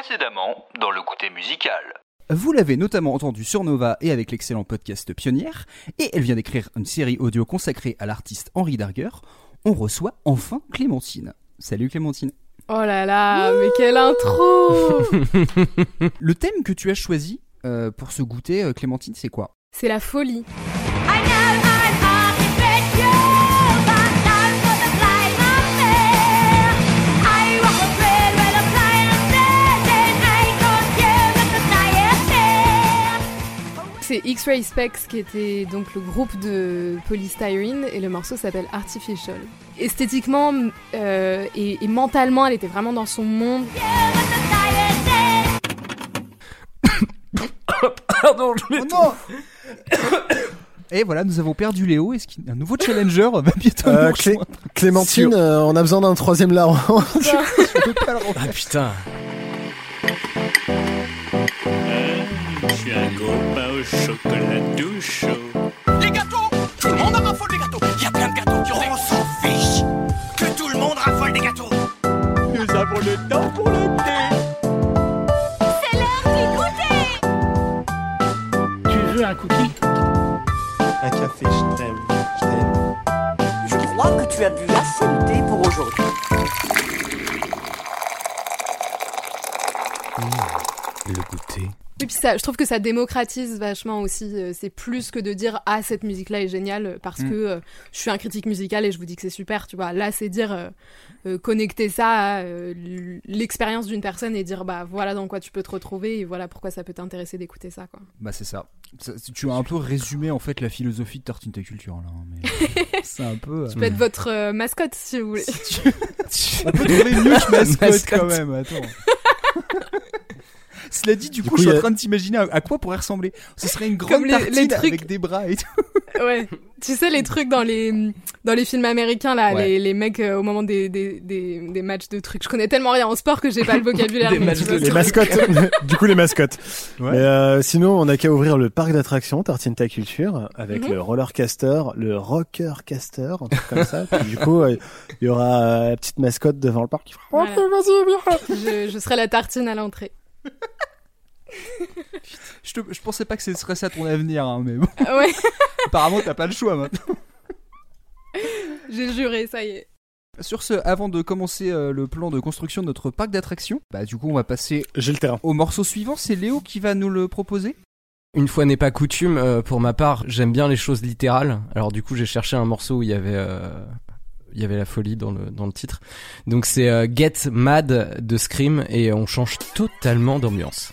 Précédemment, dans le goûter musical. Vous l'avez notamment entendu sur Nova et avec l'excellent podcast Pionnière, et elle vient d'écrire une série audio consacrée à l'artiste Henri Darger. On reçoit enfin Clémentine. Salut Clémentine. Oh là là, mais quelle intro Le thème que tu as choisi euh, pour ce goûter, euh, Clémentine, c'est quoi? C'est la folie. C'est X-Ray Specs qui était donc le groupe de Polystyrene et le morceau s'appelle Artificial. Esthétiquement euh, et, et mentalement, elle était vraiment dans son monde. Pardon, je mets non Et voilà, nous avons perdu Léo. Est-ce qu'un nouveau challenger va bientôt Euh, nous Clé- Clémentine, euh, on a besoin d'un troisième larron. Je peux pas le refaire. Ah putain. Suis un copain au chocolat tout chaud. Les gâteaux Tout le monde en raffole des gâteaux Il y a plein de gâteaux qui ont... On s'en fiche Que tout le monde raffole des gâteaux Nous avons le temps pour le thé Tu veux un cookie? Un café, je t'aime, je t'aime. Je crois que tu as bu assez de thé pour aujourd'hui. Le goûter. Et puis ça, je trouve que ça démocratise vachement aussi. euh, C'est plus que de dire ah cette musique là est géniale parce Mm. que euh, je suis un critique musical et je vous dis que c'est super. Tu vois, là c'est dire euh, euh, connecter ça à l'expérience d'une personne et dire bah voilà dans quoi tu peux te retrouver et voilà pourquoi ça peut t'intéresser d'écouter ça quoi. Bah c'est ça. Ça- Tu as un peu résumé en fait la philosophie de Tartine ta culture là. mais c'est un peu. Ça peut être votre mascotte si vous voulez. si tu- On peut trouver que mascotte Mascotte. quand même. Attends. Cela dit, du, Du coup, coup, je suis en a- train de t'imaginer à, à quoi pourrait ressembler. Ce serait une grande les- tartine les trucs- avec des bras et tout. ouais. Tu sais les trucs dans les dans les films américains là, Ouais. les, les mecs euh, au moment des, des, des, des matchs de trucs. Je connais tellement rien en sport que j'ai pas le vocabulaire. Des mais matchs de- Les mascottes. du coup, les mascottes. Ouais. Mais euh, sinon, on a qu'à ouvrir le parc d'attractions Tartine ta culture avec Mhm. le rollercaster, le rockercaster, un truc comme ça. Puis, du coup, euh, il y aura euh, la petite mascotte devant le parc qui fera Voilà. Ok, vas-y, viens. je, je serai la tartine à l'entrée. Je, te- je pensais pas que ce serait ça ton avenir, hein, mais bon, Ah ouais, apparemment t'as pas le choix maintenant. j'ai juré, ça y est. Sur ce, avant de commencer euh, le plan de construction de notre parc d'attractions, bah du coup on va passer J'ai le terrain. au morceau suivant. C'est Léo qui va nous le proposer. Une fois n'est pas coutume, euh, pour ma part, j'aime bien les choses littérales. Alors du coup, j'ai cherché un morceau où il y avait, euh, il y avait la folie dans le titre. Donc c'est euh, Get Mad de Scream et on change totalement d'ambiance.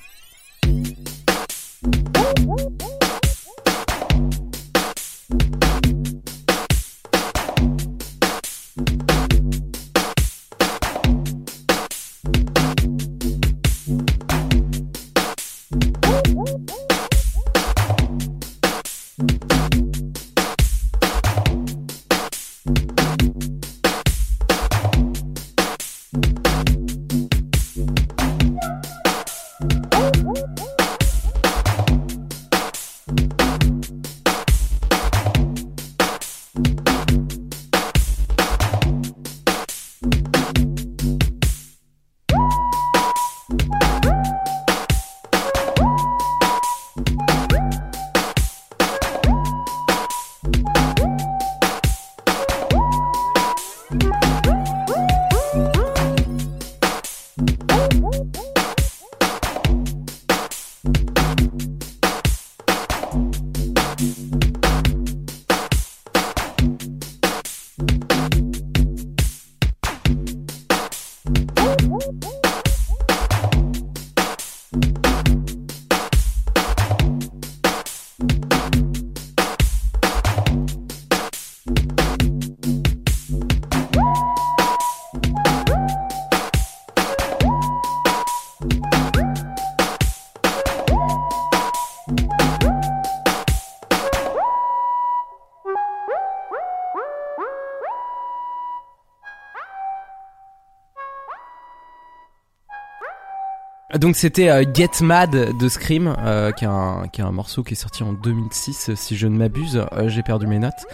Donc c'était euh, Get Mad de Scream, euh, qui, est un, qui est un morceau qui est sorti en 2006, si je ne m'abuse. Euh, J'ai perdu mes notes.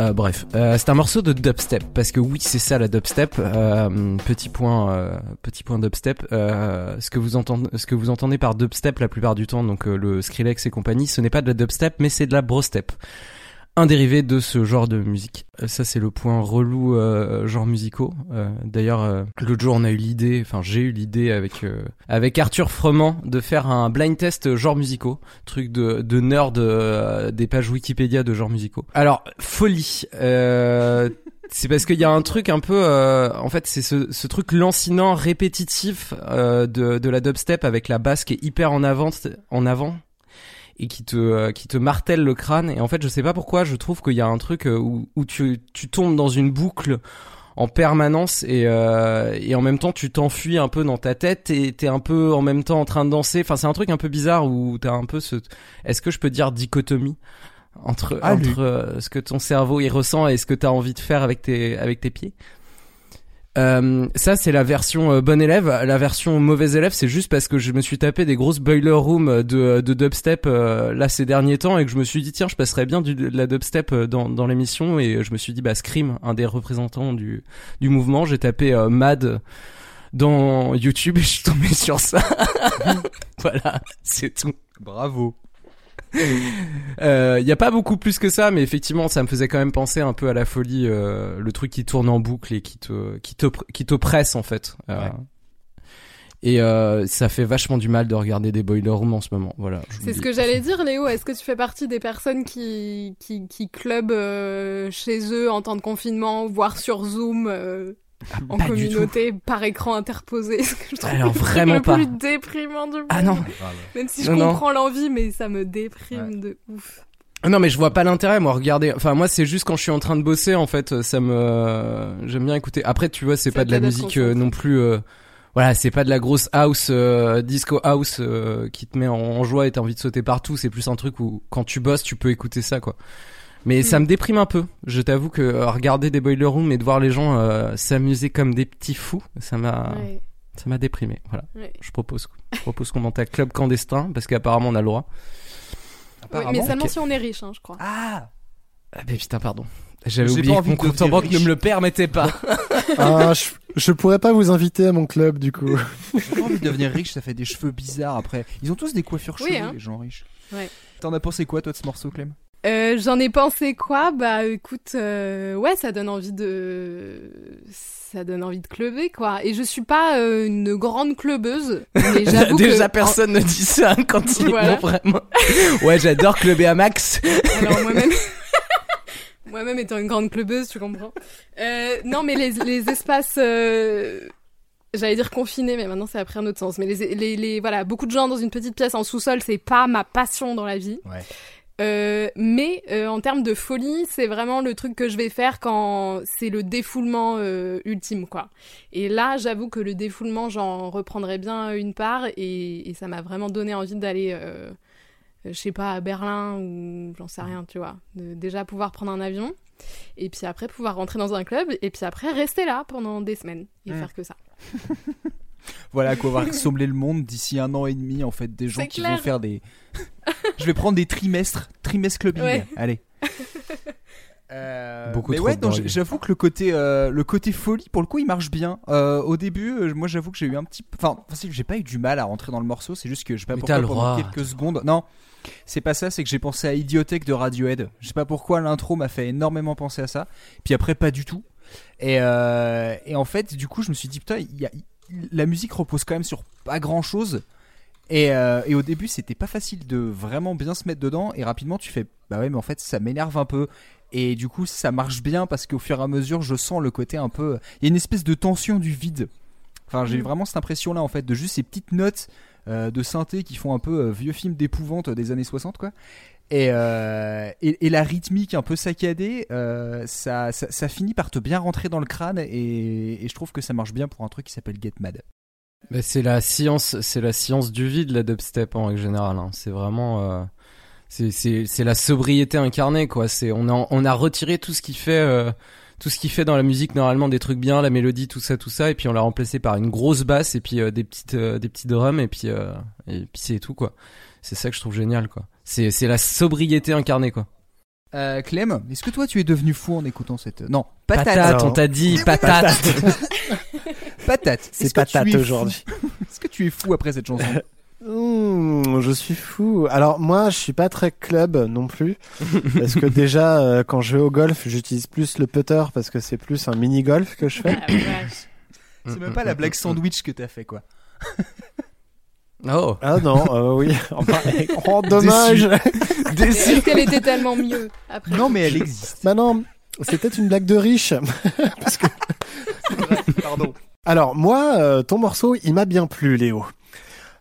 Euh, bref, euh, c'est un morceau de dubstep parce que oui, c'est ça la dubstep. Petit point, petit point dubstep. Ce que vous entendez, ce que vous entendez par dubstep la plupart du temps, donc le Skrillex et compagnie, ce n'est pas de la dubstep, mais c'est de la brostep. Un dérivé de ce genre de musique. Euh, Ça, c'est le point relou euh, genre musicaux. Euh, D'ailleurs, euh, l'autre jour, on a eu l'idée, enfin, j'ai eu l'idée avec euh, avec Arthur Froment de faire un blind test genre musicaux, truc de de nerd euh, des pages Wikipédia de genre musicaux. Alors, folie. C'est parce qu'il y a un truc un peu, en fait, c'est ce, ce truc lancinant, répétitif de, de la dubstep avec la basse qui est hyper en avant, en avant et qui te euh, qui te martèle le crâne. Et en fait, je sais pas pourquoi, je trouve qu'il y a un truc euh, où, où tu tu tombes dans une boucle en permanence et euh, et en même temps tu t'enfuis un peu dans ta tête et t'es un peu en même temps en train de danser. Enfin, c'est un truc un peu bizarre où t'as un peu ce. Est-ce que je peux dire dichotomie? entre Ah, entre euh, ce que ton cerveau y ressent et ce que tu as envie de faire avec tes avec tes pieds? Euh, ça c'est la version euh, bon élève. La version mauvais élève, c'est juste parce que je me suis tapé des grosses boiler room de, de dubstep euh, là ces derniers temps et que je me suis dit tiens je passerais bien du, de la dubstep euh, dans, dans l'émission et je me suis dit bah Scream, un des représentants du, du mouvement, j'ai tapé euh, Mad dans YouTube et je suis tombé sur ça. voilà, c'est tout. Bravo. Il y a pas beaucoup plus que ça, mais effectivement, ça me faisait quand même penser un peu à la folie, euh, le truc qui tourne en boucle et qui te, qui te, qui te presse en fait. Euh, Ouais. Et euh, ça fait vachement du mal de regarder des boiler rooms en ce moment. Voilà. C'est ce que j'allais dire, Léo. Est-ce que tu fais partie des personnes qui, qui, qui clubent euh, chez eux en temps de confinement, voire sur Zoom, euh, en pas du communauté, par écran interposé Ce que je trouve Alors vraiment le pas. plus déprimant du monde. Ah non. Même si je Non, comprends l'envie, mais ça me déprime de ouf. Non mais je vois pas l'intérêt moi regarder. Enfin moi c'est juste quand je suis en train de bosser en fait ça me j'aime bien écouter. Après tu vois c'est pas de la musique euh, non plus euh, voilà c'est pas de la grosse house euh, disco house euh, qui te met en, en joie et t'as envie de sauter partout. C'est plus un truc où quand tu bosses tu peux écouter ça quoi mais ça Mm. me déprime un peu je t'avoue que euh, regarder des boiler rooms et de voir les gens euh, s'amuser comme des petits fous ça m'a Ouais, ça m'a déprimé voilà ouais. je propose je propose qu'on monte à club clandestin parce qu'apparemment on a le droit Oui, mais seulement ok. si on est riche, hein, je crois. Ah ah ben putain pardon j'avais J'ai oublié pas que envie mon de compte en banque ne me le permettait pas Ah, je, je pourrais pas vous inviter à mon club du coup. J'ai pas envie de devenir riche, ça fait des cheveux bizarres après. Ils ont tous des coiffures Oui, hein. les gens riches. Ouais. T'en as pensé quoi, toi, de ce morceau, Clem? Euh, J'en ai pensé quoi? Bah écoute, euh, ouais, ça donne envie de, ça donne envie de clubber quoi. Et je suis pas euh, une grande clubeuse, mais j'avoue Déjà que personne ne dit ça quand ils Voilà. vont vraiment. Ouais, j'adore clubber à max. Alors moi-même, moi-même étant une grande clubeuse, tu comprends. Euh, non, mais les, les espaces, euh, j'allais dire confinés, mais maintenant c'est après un autre sens. Mais les, les, les- voilà, beaucoup de gens dans une petite pièce en sous-sol, c'est pas ma passion dans la vie. Ouais. Euh, mais euh, en termes de folie, c'est vraiment le truc que je vais faire quand c'est le défoulement euh, ultime, quoi. Et là, j'avoue que le défoulement, j'en reprendrai bien une part, et, et ça m'a vraiment donné envie d'aller, euh, je sais pas, à Berlin ou j'en sais rien, tu vois. De déjà pouvoir prendre un avion, et puis après pouvoir rentrer dans un club, et puis après rester là pendant des semaines et Mm. faire que ça. Voilà, quoi, va ressembler le monde d'ici un an et demi, en fait, des gens qui clair. vont faire des. Je vais prendre des trimestres, trimestres clubbing. Ouais. Allez. Euh, Beaucoup mais trop ouais, j'avoue que le côté, euh, le côté folie, pour le coup, il marche bien. Euh, au début, euh, moi, j'avoue que j'ai eu un petit, enfin, j'ai pas eu du mal à rentrer dans le morceau. C'est juste que je sais pas Mais pourquoi pendant droit. quelques secondes. Non, c'est pas ça. C'est que j'ai pensé à Idiotech de Radiohead. Je sais pas pourquoi l'intro m'a fait énormément penser à ça. Puis après, pas du tout. Et, euh, et en fait, du coup, je me suis dit putain, il y a, la musique repose quand même sur pas grand chose. Et, euh, et au début, c'était pas facile de vraiment bien se mettre dedans. Et rapidement, tu fais bah ouais, mais en fait, ça m'énerve un peu. Et du coup, ça marche bien parce qu'au fur et à mesure, je sens le côté un peu. Il y a une espèce de tension du vide. Enfin, j'ai Mm. vraiment cette impression-là, en fait, de juste ces petites notes euh, de synthé qui font un peu euh, vieux film d'épouvante des années 60, quoi. Et, euh, et, la rythmique un peu saccadée, euh, ça, finit par te bien rentrer dans le crâne. Et, je trouve que ça marche bien pour un truc qui s'appelle Get Mad. C'est la science, c'est la science du vide la dubstep en règle générale. hein. C'est vraiment, euh, c'est la sobriété incarnée quoi. On a retiré tout ce qui fait tout ce qui fait dans la musique normalement des trucs bien, la mélodie, tout ça, tout ça, et puis on l'a remplacé par une grosse basse et puis euh, des petites euh, des petits drums et puis euh, et puis c'est tout quoi. C'est ça que je trouve génial quoi. C'est c'est la sobriété incarnée quoi. Euh, Clem, est-ce que toi tu es devenu fou en écoutant cette. Non, patate. Patate, on t'a dit patate. Patate. C'est patate aujourd'hui. Est-ce que tu es fou après cette chanson? Mmh, je suis fou. Alors moi, je suis pas très club non plus, parce que déjà, euh, quand je vais au golf, j'utilise plus le putter parce que c'est plus un mini golf que je fais. Ah. C'est même pas la blague sandwich que t'as fait quoi. Oh. Ah non, euh, oui. Enfin, oh, dommage. Mais Est-ce qu'elle était tellement mieux après Non mais elle existe. bah non, c'était une blague de riche. parce que... Pardon. Alors moi, euh, ton morceau, il m'a bien plu, Léo.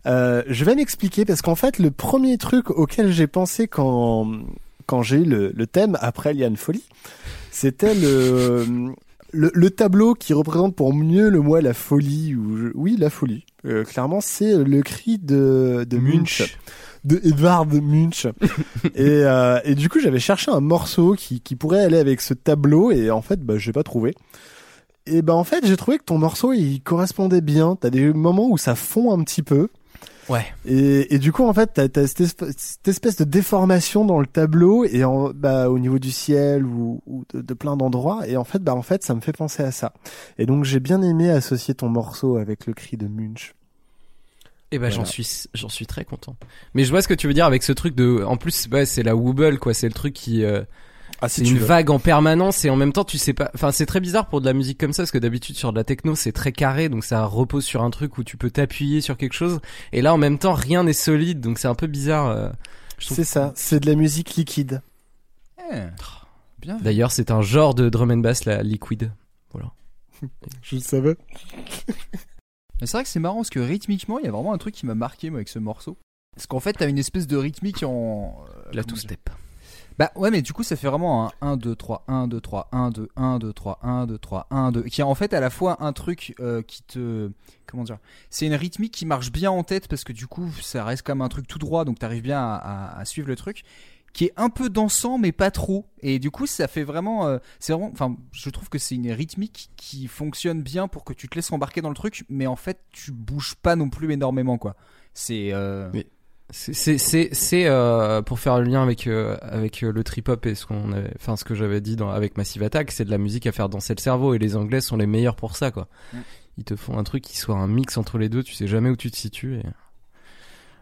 Euh, je vais m'expliquer parce qu'en fait, le premier truc auquel j'ai pensé quand quand j'ai eu le, le thème après Liane Folie, c'était le, le le tableau qui représente pour mieux le moi la folie ou je- oui la folie. Euh, clairement, c'est le cri de de Munch, de Edvard Munch. et euh, et du coup, j'avais cherché un morceau qui qui pourrait aller avec ce tableau et en fait, bah j'ai pas trouvé. Et ben en fait, j'ai trouvé que ton morceau il correspondait bien. T'as des moments où ça fond un petit peu. Ouais. Et, et du coup, en fait, t'as, t'as cette, espèce, de déformation dans le tableau et en, bah, au niveau du ciel ou, ou de, de plein d'endroits. Et en fait, bah, en fait, ça me fait penser à ça. Et donc, j'ai bien aimé associer ton morceau avec le cri de Munch. Et ben j'en suis j'en suis très content. Mais je vois ce que tu veux dire avec ce truc de en plus ouais, c'est la wobble quoi, c'est le truc qui euh, Ah, c'est une vague en permanence et en même temps tu sais pas enfin c'est très bizarre pour de la musique comme ça parce que d'habitude sur de la techno c'est très carré donc ça repose sur un truc où tu peux t'appuyer sur quelque chose et là en même temps rien n'est solide donc c'est un peu bizarre euh, je trouve. C'est ça, c'est de la musique liquide. Eh, bien. D'ailleurs, c'est un genre de drum and bass la liquid. Je le savais. Mais c'est vrai que c'est marrant parce que rythmiquement, il y a vraiment un truc qui m'a marqué moi avec ce morceau. Parce qu'en fait, t'as une espèce de rythmique en. euh, La comment two dire step. Bah ouais, mais du coup, ça fait vraiment un 1, 2, 3, 1, 2, 3, 1, 2, 1, 2, 3, 1, 2, 3, 1, 2. Qui est en fait à la fois un truc euh, qui te. Comment dire C'est une rythmique qui marche bien en tête parce que du coup, ça reste comme un truc tout droit, donc t'arrives bien à, suivre le truc. Qui est un peu dansant, mais pas trop. Et du coup, ça fait vraiment. euh, c'est vraiment. Enfin, je trouve que c'est une rythmique qui fonctionne bien pour que tu te laisses embarquer dans le truc, mais en fait, tu bouges pas non plus énormément, quoi. C'est. euh, Mais- C'est c'est c'est c'est, euh, pour faire le lien avec euh, avec euh, le trip hop et ce qu'on avait enfin ce que j'avais dit dans avec Massive Attack, c'est de la musique à faire danser le cerveau et les anglais sont les meilleurs pour ça quoi. Mm. Ils te font un truc qui soit un mix entre les deux, tu sais jamais où tu te situes et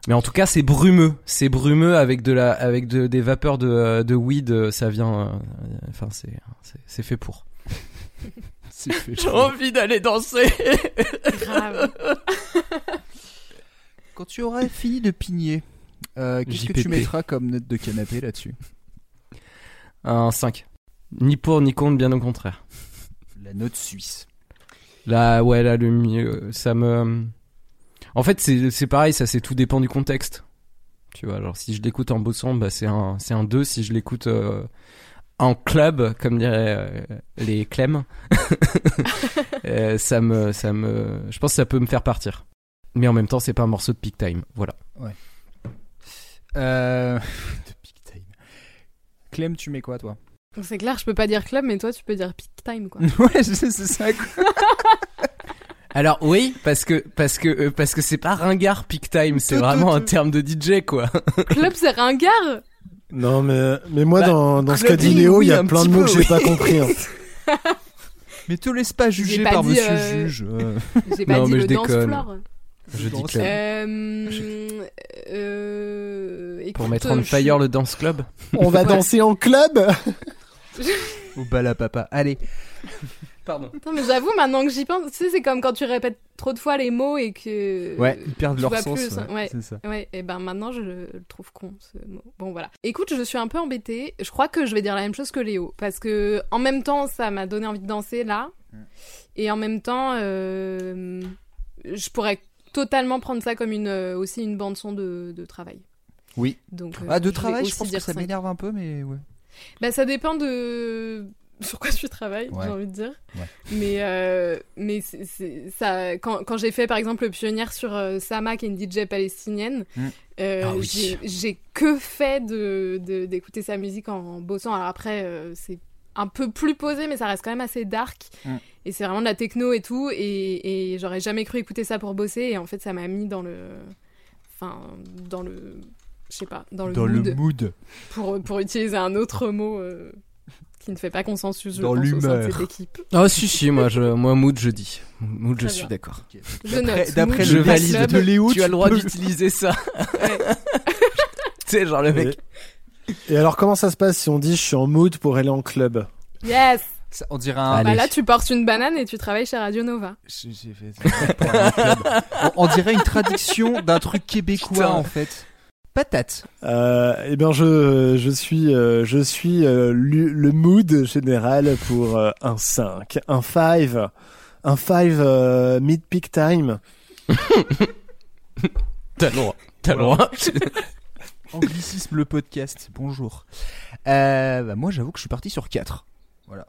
mais en tout cas, c'est brumeux, c'est brumeux avec de la avec de, des vapeurs de euh, de weed, euh, ça vient euh, enfin c'est c'est c'est fait pour. c'est fait J'ai envie d'aller danser. Grave. Quand tu auras fini de pigner, euh, qu'est-ce que tu mettras comme note de canapé là-dessus? Un 5. Ni pour ni contre, bien au contraire. La note suisse. Là, ouais, là, le mieux, ça me. En fait, c'est pareil, ça, c'est tout dépend du contexte. Tu vois, genre, si je l'écoute en bossant, bah, c'est un, c'est un 2. Si je l'écoute euh, en club, comme diraient euh, les Clem, euh, ça me, ça me. Je pense que ça peut me faire partir. Mais en même temps, c'est pas un morceau de peak time. Voilà. Euh... de Big Time. Clem, tu mets quoi toi? C'est clair, je peux pas dire club, mais toi, tu peux dire peak time, quoi. Ouais, c'est ça. quoi. Alors, oui, parce que, parce que, euh, parce que c'est pas ringard peak time, c'est vraiment tout, un terme de DJ, quoi. club, c'est ringard? Non, mais, mais moi, Bah, dans, dans ce qu'a dit Léo, il oui, y a plein de mots peu, que j'ai oui. pas compris. hein. Mais te laisse pas juger pas par dit, monsieur euh, juge. euh. J'ai pas Non, dit mais le je déconne. dance floor. Je dis. Euh, euh, écoute, Pour mettre on je fire le dance club. On va Ouais. danser en club Au bal à papa. Allez. Pardon. Non, mais j'avoue, maintenant que j'y pense, tu sais, c'est comme quand tu répètes trop de fois les mots et que. Ouais, ils perdent leur sens. plus, ouais, ouais. C'est ça. Ouais, et ben maintenant je le trouve con ce mot. Bon voilà. Écoute, je suis un peu embêtée. Je crois que je vais dire la même chose que Léo parce que en même temps ça m'a donné envie de danser là, Mm. et en même temps euh, je pourrais totalement prendre ça comme une euh, aussi une bande son de, de travail. Oui. Donc euh, Ah, de travail, je pense que ça m'énerve un peu, mais ouais. Bah ça dépend de sur quoi tu travailles, Ouais. j'ai envie de dire. Ouais. Mais euh, mais c'est- c'est ça quand, quand j'ai fait par exemple le pionnière sur euh, Sama qui est une DJ palestinienne, Mm. euh, Ah oui. j'ai- j'ai que fait de de- d'écouter sa musique en, bossant. Alors après c'est un peu plus posé mais ça reste quand même assez dark Mm. et c'est vraiment de la techno et tout et, et j'aurais jamais cru écouter ça pour bosser et en fait ça m'a mis dans le enfin dans le je sais pas, dans le Dans mood, le mood. Pour, pour utiliser un autre mot euh, qui ne fait pas consensus, je Dans l'humeur. Ah si si, moi je moi mood je dis. Mood je Très suis bien. d'accord. Je D'après- le valide de Léo, tu as le droit peux- d'utiliser ça. Ouais. tu sais genre le mec. Et alors, comment ça se passe si on dit je suis en mood pour aller en club? Yes Ça, On dirait un. Allez. Bah là, tu portes une banane et tu travailles chez Radio Nova. J'ai- j'ai fait ça pour un club. on, on dirait une traduction d'un truc québécois Putain. en fait. Patate. euh, Eh bien, je je suis euh, je suis euh, lu- le mood général pour euh, un 5, un 5, un 5 euh, mid peak time. T'as le droit. T'as le droit. Anglicisme le podcast. Bonjour. Euh, bah, moi j'avoue que je suis parti sur 4. Voilà.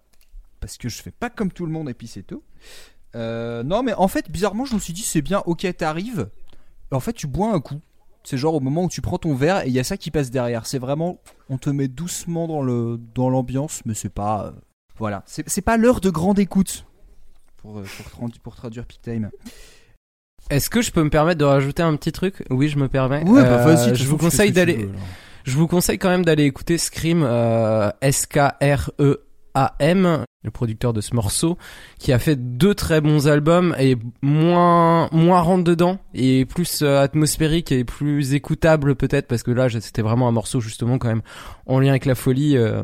Parce que je fais pas comme tout le monde et puis c'est tout. Euh, non mais en fait bizarrement je me suis dit c'est bien ok t'arrives. En fait tu bois un coup. C'est genre au moment où tu prends ton verre et il y a ça qui passe derrière. C'est vraiment on te met doucement dans le dans l'ambiance mais c'est pas euh, voilà c'est pas l'heure de grande écoute pour pour, pour traduire peak time. Est-ce que je peux me permettre de rajouter un petit truc? Oui, je me permets. Ouais bah Euh, vas-y. Je vous conseille d'aller. Je vous conseille quand même d'aller écouter Scream, euh, S-K-R-E-A-M, le producteur de ce morceau, qui a fait deux très bons albums et moins moins rentre dedans et plus euh, atmosphérique et plus écoutable peut-être parce que là c'était vraiment un morceau justement quand même en lien avec la folie. euh,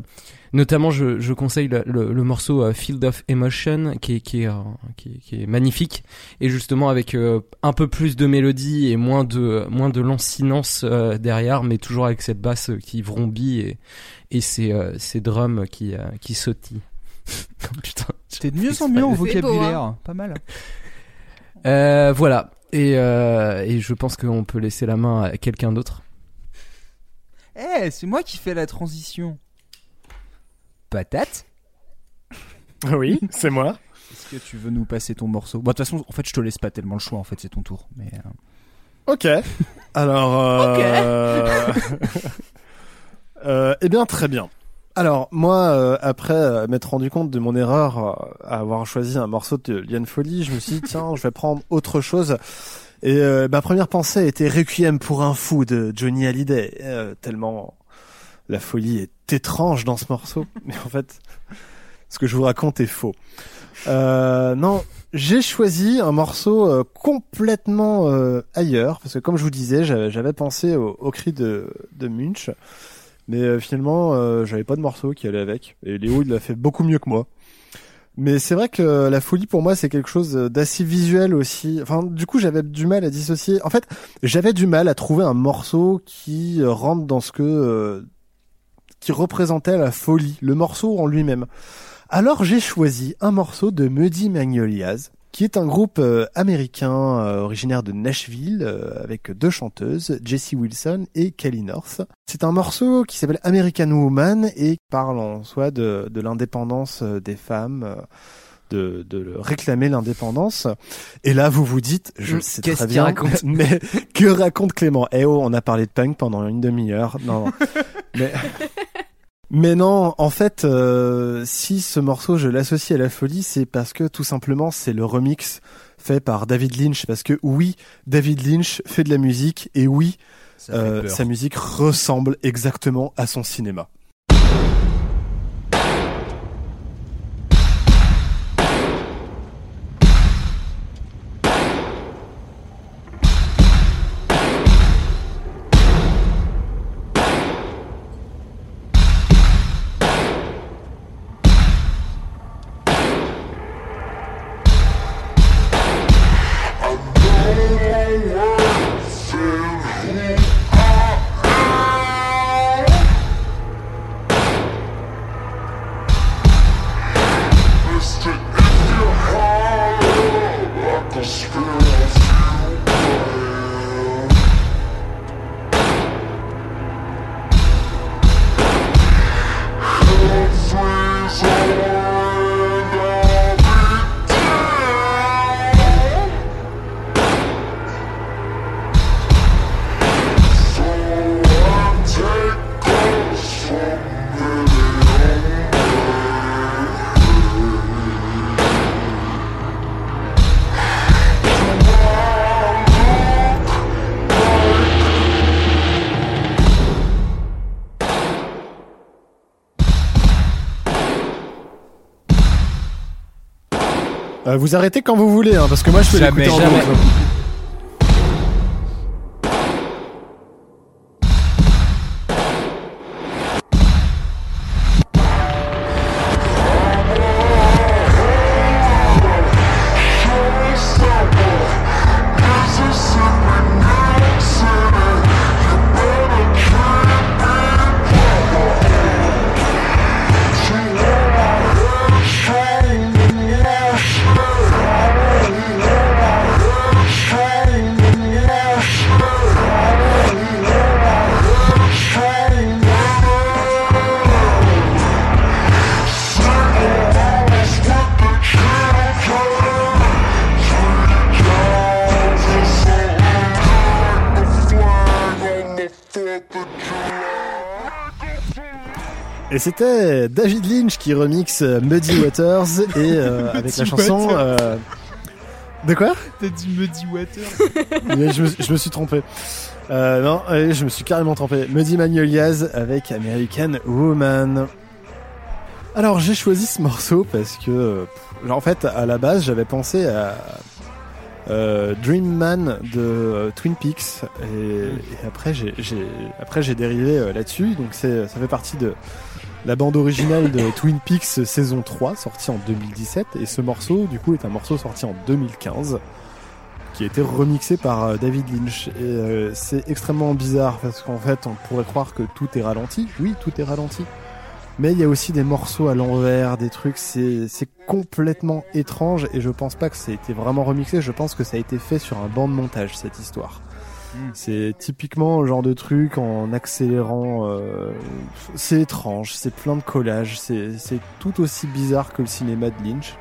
Notamment, je, je conseille le, le- le morceau euh, Field of Emotion, qui est, qui, est, euh, qui, est, qui est magnifique, et justement avec euh, un peu plus de mélodie et moins de moins de lancinance euh, derrière, mais toujours avec cette basse qui vrombit et, et ces, euh, ces drums qui, euh, qui sautillent. Putain. T'es de mieux en mieux en beau, vocabulaire. Pas mal. Euh, voilà. Et, euh, et je pense qu'on peut laisser la main à quelqu'un d'autre. Eh, c'est moi qui fais la transition. Patate Oui, c'est moi. Est-ce que tu veux nous passer ton morceau? Bon, de toute façon, en fait, je te laisse pas tellement le choix, en fait, c'est ton tour. Mais euh, Ok. Alors, euh... euh, eh bien, très bien. Alors, moi, euh, après euh, m'être rendu compte de mon erreur euh, à avoir choisi un morceau de Liane Folly, je me suis dit, tiens, je vais prendre autre chose. Et euh, ma première pensée était Requiem pour un fou de Johnny Hallyday, euh, tellement la folie est étrange dans ce morceau. Mais en fait, ce que je vous raconte est faux. Euh, non, j'ai choisi un morceau euh, complètement euh, ailleurs parce que comme je vous disais, j'avais pensé au, au cri de, de Munch, mais euh, finalement, euh, j'avais pas de morceau qui allait avec. Et Léo, il l'a fait beaucoup mieux que moi. Mais c'est vrai que la folie pour moi c'est quelque chose d'assez visuel aussi. Enfin, du coup, j'avais du mal à dissocier. En fait, j'avais du mal à trouver un morceau qui euh, rentre dans ce que qui représentait la folie, le morceau en lui-même. Alors j'ai choisi un morceau de Muddy Magnolias, qui est un groupe euh, américain euh, originaire de Nashville, euh, avec deux chanteuses, Jessie Wilson et Kelly North. C'est un morceau qui s'appelle American Woman et qui parle en soi de, de l'indépendance des femmes. de, de réclamer l'indépendance. Et là, vous vous dites, je le sais qu'est-ce très bien, raconte mais que raconte Clément? Eh oh, on a parlé de punk pendant une demi-heure. Non, non. mais mais non, en fait, euh, si ce morceau je l'associe à la folie, c'est parce que tout simplement c'est le remix fait par David Lynch. Parce que oui, David Lynch fait de la musique et oui, euh, sa musique ressemble exactement à son cinéma. Vous arrêtez quand vous voulez, hein, parce que moi je peux l'écouter en boucle. C'était David Lynch qui remixe euh, Muddy Waters et euh, avec la chanson. Waters. euh, De quoi? T'as dit Muddy Water. Mais je, me, je me suis trompé. Euh, non, je me suis carrément trompé. Muddy Magnolias avec American Woman. Alors j'ai choisi ce morceau parce que, pff, en fait, à la base, j'avais pensé à euh, Dream Man de euh, Twin Peaks et, et après j'ai j'ai- après j'ai dérivé euh, là-dessus. Donc c'est ça fait partie de la bande originale de Twin Peaks saison 3 sortie en 2017 et ce morceau du coup est un morceau sorti en 2015 qui a été remixé par euh, David Lynch. Et euh, c'est extrêmement bizarre parce qu'en fait, on pourrait croire que tout est ralenti. Oui, tout est ralenti. Mais il y a aussi des morceaux à l'envers, des trucs, c'est c'est complètement étrange et je pense pas que ça été vraiment remixé, je pense que ça a été fait sur un banc de montage cette histoire. Mm. C'est typiquement le genre de truc en accélérant, euh, c'est étrange, c'est plein de collages, c'est tout aussi bizarre que le cinéma de Lynch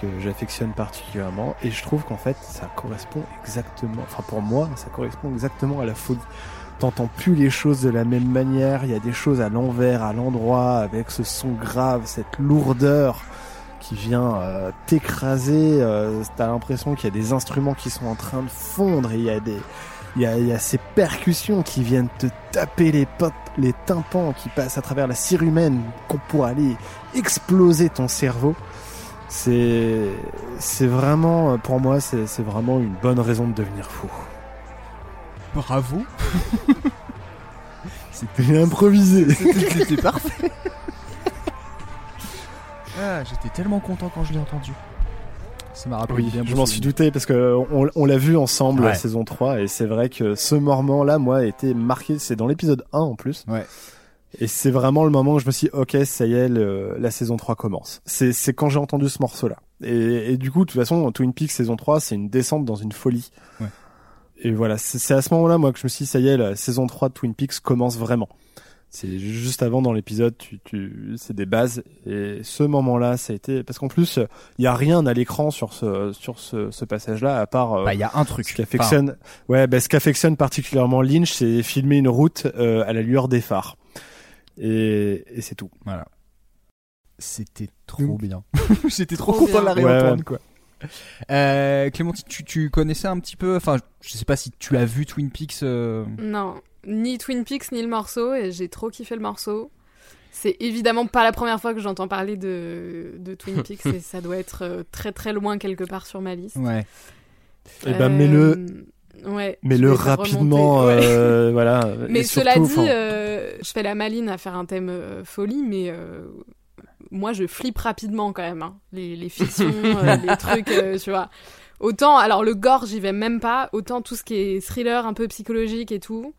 que j'affectionne particulièrement et je trouve qu'en fait ça correspond exactement, enfin pour moi ça correspond exactement à la folie. T'entends plus les choses de la même manière, il y a des choses à l'envers, à l'endroit, avec ce son grave, cette lourdeur qui vient euh, t'écraser. euh, T'as l'impression qu'il y a des instruments qui sont en train de fondre et il y a des, il y a, il y a ces percussions qui viennent te taper les potes, les tympans qui passent à travers la cire humaine qu'on pourrait aller exploser ton cerveau. C'est, c'est vraiment, pour moi, c'est c'est vraiment une bonne raison de devenir fou. Bravo. C'était improvisé. C'était c'était parfait. Ah, j'étais tellement content quand je l'ai entendu. Ça m'a rappelé Oui, bien je m'en suis douté parce que on, on l'a vu ensemble Ouais. la saison 3 et c'est vrai que ce moment-là, moi, a été marqué. C'est dans l'épisode 1 en plus. Ouais. Et c'est vraiment le moment où je me suis dit, ok, ça y est, le- la saison 3 commence. C'est, c'est quand j'ai entendu ce morceau-là. Et, et du coup, de toute façon, Twin Peaks saison 3, c'est une descente dans une folie. Ouais. Et voilà, c'est, c'est à ce moment-là, moi, que je me suis dit, ça y est, la saison 3 de Twin Peaks commence vraiment. C'est juste avant dans l'épisode, tu, tu, c'est des bases. Et ce moment-là, ça a été, parce qu'en plus, il y a rien à l'écran sur ce, sur ce, ce passage-là, à part, euh, Bah, il y a un truc. ce qu'affectionne, ouais, bah, ce qu'affectionne particulièrement Lynch, c'est filmer une route euh, à la lueur des phares. Et, et c'est tout. Voilà. C'était trop Donc- bien. J'étais trop, Trop content de la Ouais, quoi. Euh, Clémentine, tu, tu connaissais un petit peu, enfin, je sais pas si tu as vu Twin Peaks. euh, Non, ni Twin Peaks ni le morceau, et j'ai trop kiffé le morceau. C'est évidemment pas la première fois que j'entends parler de, de Twin Peaks, et ça doit être euh, très très loin quelque part sur ma liste. Ouais. Et ben, Euh, mets-le, Ouais. mets-le vais faire rapidement, ouais. euh, voilà. Mais Et cela surtout, dit, enfin, euh, je fais la maline à faire un thème euh, folie, mais euh, moi je flippe rapidement quand même. hein. Les, les fictions, euh, les trucs, euh, tu vois. Autant, alors le gore, j'y vais même pas. Autant tout ce qui est thriller un peu psychologique et tout.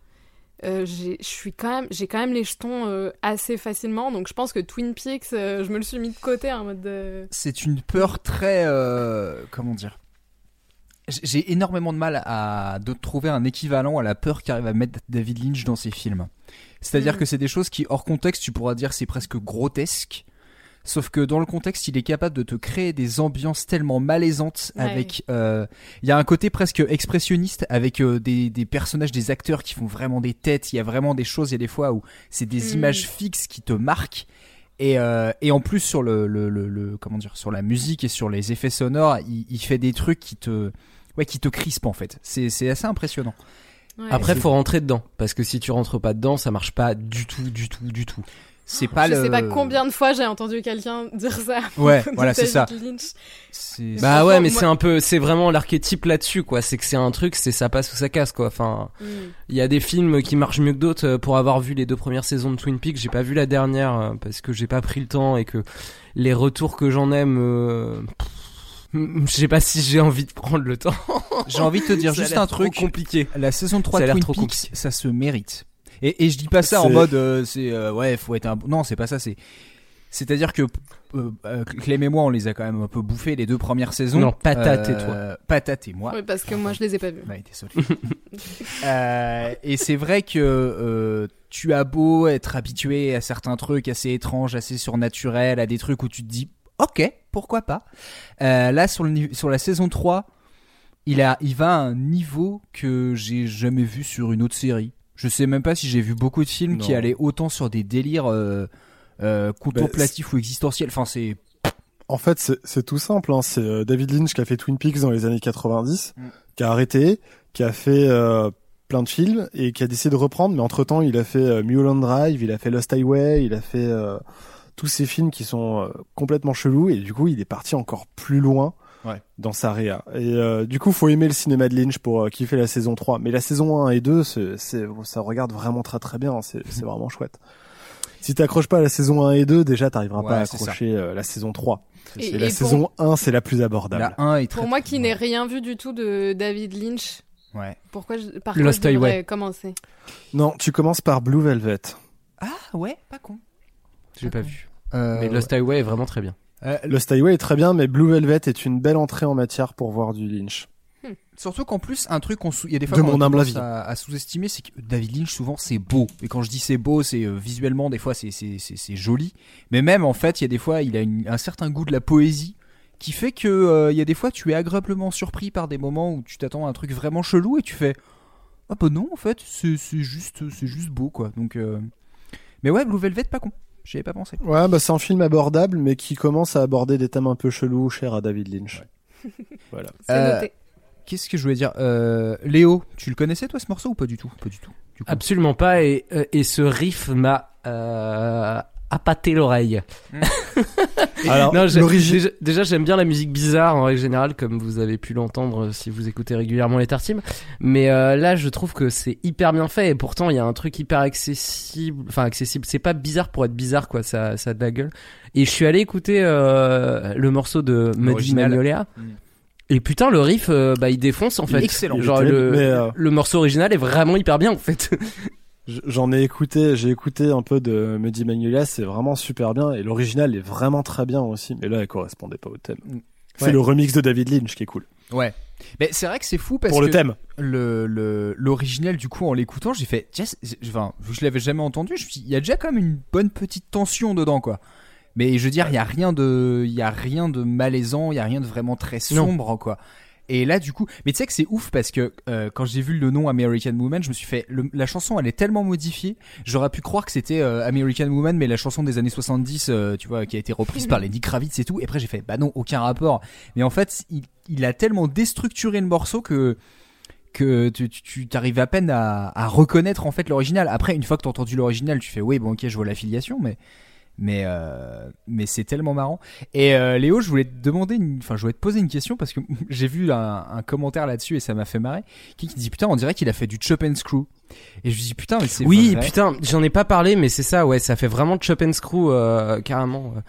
Euh, j'ai- quand même, quand même les jetons euh, assez facilement, donc je pense que Twin Peaks, euh, je me le suis mis de côté en mode. de- C'est une peur très. euh, comment dire J'ai énormément de mal à de trouver un équivalent à la peur qu'arrive à mettre David Lynch dans ses films. C'est-à-dire Mm. que c'est des choses qui, hors contexte, tu pourras dire c'est presque grotesque. Sauf que dans le contexte, il est capable de te créer des ambiances tellement malaisantes Ouais. avec. euh, Il y a un côté presque expressionniste avec euh, des, des personnages, des acteurs qui font vraiment des têtes. Il y a vraiment des choses. Il y a des fois où c'est des Mm. images fixes qui te marquent. Et, euh, et en plus sur le, le, le, le- comment dire sur la musique et sur les effets sonores, il, il fait des trucs qui te ouais qui te crispent en fait. C'est c'est assez impressionnant. Ouais. Après, faut rentrer dedans. Parce que si tu rentres pas dedans, ça marche pas du tout, du tout, du tout. C'est pas je le. sais pas combien de fois j'ai entendu quelqu'un dire ça. Ouais, voilà, c'est ça. Lynch. Bah ouais, mais moi- c'est un peu, c'est vraiment l'archétype là-dessus, quoi. C'est que c'est un truc, c'est ça passe ou ça casse, quoi. Enfin, Mm. il y a des films qui marchent mieux que d'autres. euh, Pour avoir vu les deux premières saisons de Twin Peaks, j'ai pas vu la dernière euh, parce que j'ai pas pris le temps et que les retours que j'en aime, euh, je sais pas si j'ai envie de prendre le temps. J'ai envie de te dire Ça juste un truc. compliqué. La saison 3 Ça a de l'air Twin trop Peaks, compliqué. ça se mérite. Et, et je dis pas ça en mode euh, c'est euh, ouais, faut être un non, c'est pas ça, c'est c'est-à-dire que euh, euh, Clem et moi on les a quand même un peu bouffés les deux premières saisons. Non, patate et Euh, Patate et moi. Oui, parce que moi je les ai pas vus. Ouais, désolé. Euh, et c'est vrai que euh, tu as beau être habitué à certains trucs assez étranges, assez surnaturels, à des trucs où tu te dis ok, pourquoi pas. Euh, là sur, le, sur la saison 3, il, a, il va à un niveau que j'ai jamais vu sur une autre série. Je sais même pas si j'ai vu beaucoup de films qui allaient autant sur des délires euh, euh, contemplatifs ou existentiels. Enfin, c'est. En fait, c'est- tout simple. Hein. C'est euh, David Lynch qui a fait Twin Peaks dans les années 90, Mm. qui a arrêté, qui a fait euh, plein de films et qui a décidé de reprendre. Mais entre temps, il a fait euh, Mulholland Drive, il a fait Lost Highway, il a fait tous ces films qui sont complètement chelous. Et du coup, il est parti encore plus loin Ouais. dans sa réa. Et euh, du coup, faut aimer le cinéma de Lynch pour euh, kiffer la saison 3. Mais la saison 1 et 2, c'est, c'est, ça regarde vraiment très très bien. C'est, vraiment chouette. Si t'accroches pas à la saison 1 et 2, déjà t'arriveras Ouais, pas à accrocher euh, la saison 3. Et- Et, la et pour- saison 1, c'est la plus abordable. La 1 est très. Pour moi qui ouais. n'ai rien vu du tout de David Lynch, Ouais. pourquoi je, par Lost quoi je devrais Highway. commencer? Non, tu commences par Blue Velvet. Ah ouais, pas con. J'ai pas vu. Euh, Mais Lost Highway est vraiment très bien. Euh, Le Highway est très bien, mais Blue Velvet est une belle entrée en matière pour voir du Lynch. Surtout qu'en plus, un truc qu'on il y a des fois De qu'on mon a humble tendance avis. à, à sous-estimer, c'est que David Lynch souvent c'est beau. Et quand je dis c'est beau, c'est euh, visuellement des fois c'est joli. Mais même en fait, il y a des fois il a une- un certain goût de la poésie qui fait que euh, il y a des fois tu es agréablement surpris par des moments où tu t'attends à un truc vraiment chelou et tu fais ah bah non en fait c'est c'est juste c'est juste beau quoi. Donc euh, mais ouais Blue Velvet pas con. J'y avais pas pensé. Ouais, bah c'est un film abordable, mais qui commence à aborder des thèmes un peu chelous, chers à David Lynch. voilà. Euh. Qu'est-ce que je voulais dire? Euh, Léo, tu le connaissais toi ce morceau ou pas du tout? Pas du tout. Du coup. Absolument pas. Et, euh, et ce riff m'a appâté l'oreille. Alors, Non, j'ai- l'origine. déjà, déjà, j'aime bien la musique bizarre en règle générale, comme vous avez pu l'entendre euh, si vous écoutez régulièrement les Tartimes. Mais euh, là, je trouve que c'est hyper bien fait et pourtant il y a un truc hyper accessible. Enfin, accessible. C'est pas bizarre pour être bizarre, quoi. Ça, ça a de la gueule. Et je suis allé écouter euh, le morceau de Muddy. Magnolia. Mm. Et putain, le riff, euh, bah, il défonce en fait. excellent. Genre le, euh, le morceau original est vraiment hyper bien en fait. J'en ai écouté, j'ai écouté un peu de Mehdi Magnolia, c'est vraiment super bien, et l'original est vraiment très bien aussi, mais là, elle correspondait pas au thème. Mm. C'est Ouais. le remix de David Lynch qui est cool. Ouais. Mais c'est vrai que c'est fou parce Pour que le thème. le l'original du coup en l'écoutant j'ai fait c'est- enfin que je l'avais jamais entendu il y a déjà quand même une bonne petite tension dedans quoi mais je veux dire il y a rien de il y a rien de malaisant il y a rien de vraiment très sombre quoi et là du coup mais tu sais que c'est ouf parce que euh, quand j'ai vu le nom American Woman je me suis fait le- la chanson elle est tellement modifiée j'aurais pu croire que c'était euh, American Woman mais la chanson des années 70 euh, tu vois qui a été reprise par Lenny Kravitz et tout et après j'ai fait bah non aucun rapport mais en fait il, il a tellement déstructuré le morceau que que tu, t'arrives à peine à, à reconnaître en fait l'original. Après, une fois que t'as entendu l'original, tu fais oui, bon ok, je vois l'affiliation, mais mais euh, mais c'est tellement marrant. Et euh, Léo, je voulais te demander, une- enfin, je voulais te poser une question parce que j'ai vu un, un commentaire là-dessus et ça m'a fait marrer. Qui, qui dit putain, on dirait qu'il a fait du chop and screw. Et je me dis putain, mais c'est Oui, vrai. putain, j'en ai pas parlé, mais c'est ça, ouais, ça fait vraiment chop and screw euh, carrément. euh,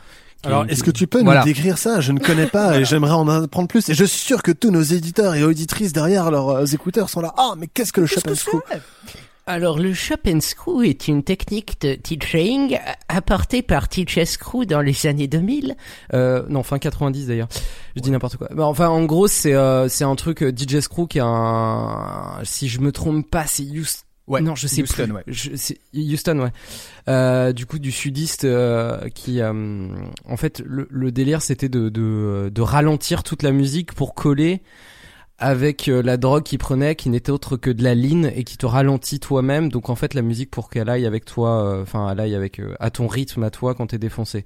Alors, est-ce que tu peux Voilà. nous décrire ça? Je ne connais pas et j'aimerais en apprendre plus. Et je suis sûr que tous nos éditeurs et auditrices derrière leurs euh, écouteurs sont là. Ah, mais qu'est-ce que le Chop and Screw? Alors, le chop and screw est une technique de teaching apportée par Teach Screw dans les années 2000. Euh, non, fin 90 d'ailleurs. Je dis n'importe quoi. Enfin, en gros, c'est euh, c'est un truc euh, DJ Screw qui est un, si je me trompe pas, c'est Houston. Ouais, non, je sais Houston, plus. ouais. Je- Houston, ouais. Euh, du coup, du sudiste euh, qui, euh, en fait, le, le délire, c'était de, de de ralentir toute la musique pour coller avec euh, la drogue qu'il prenait, qui n'était autre que de la ligne et qui te ralentit toi-même. Donc en fait, la musique pour qu'elle aille avec toi, euh, enfin, elle aille avec euh, à ton rythme à toi quand t'es défoncé.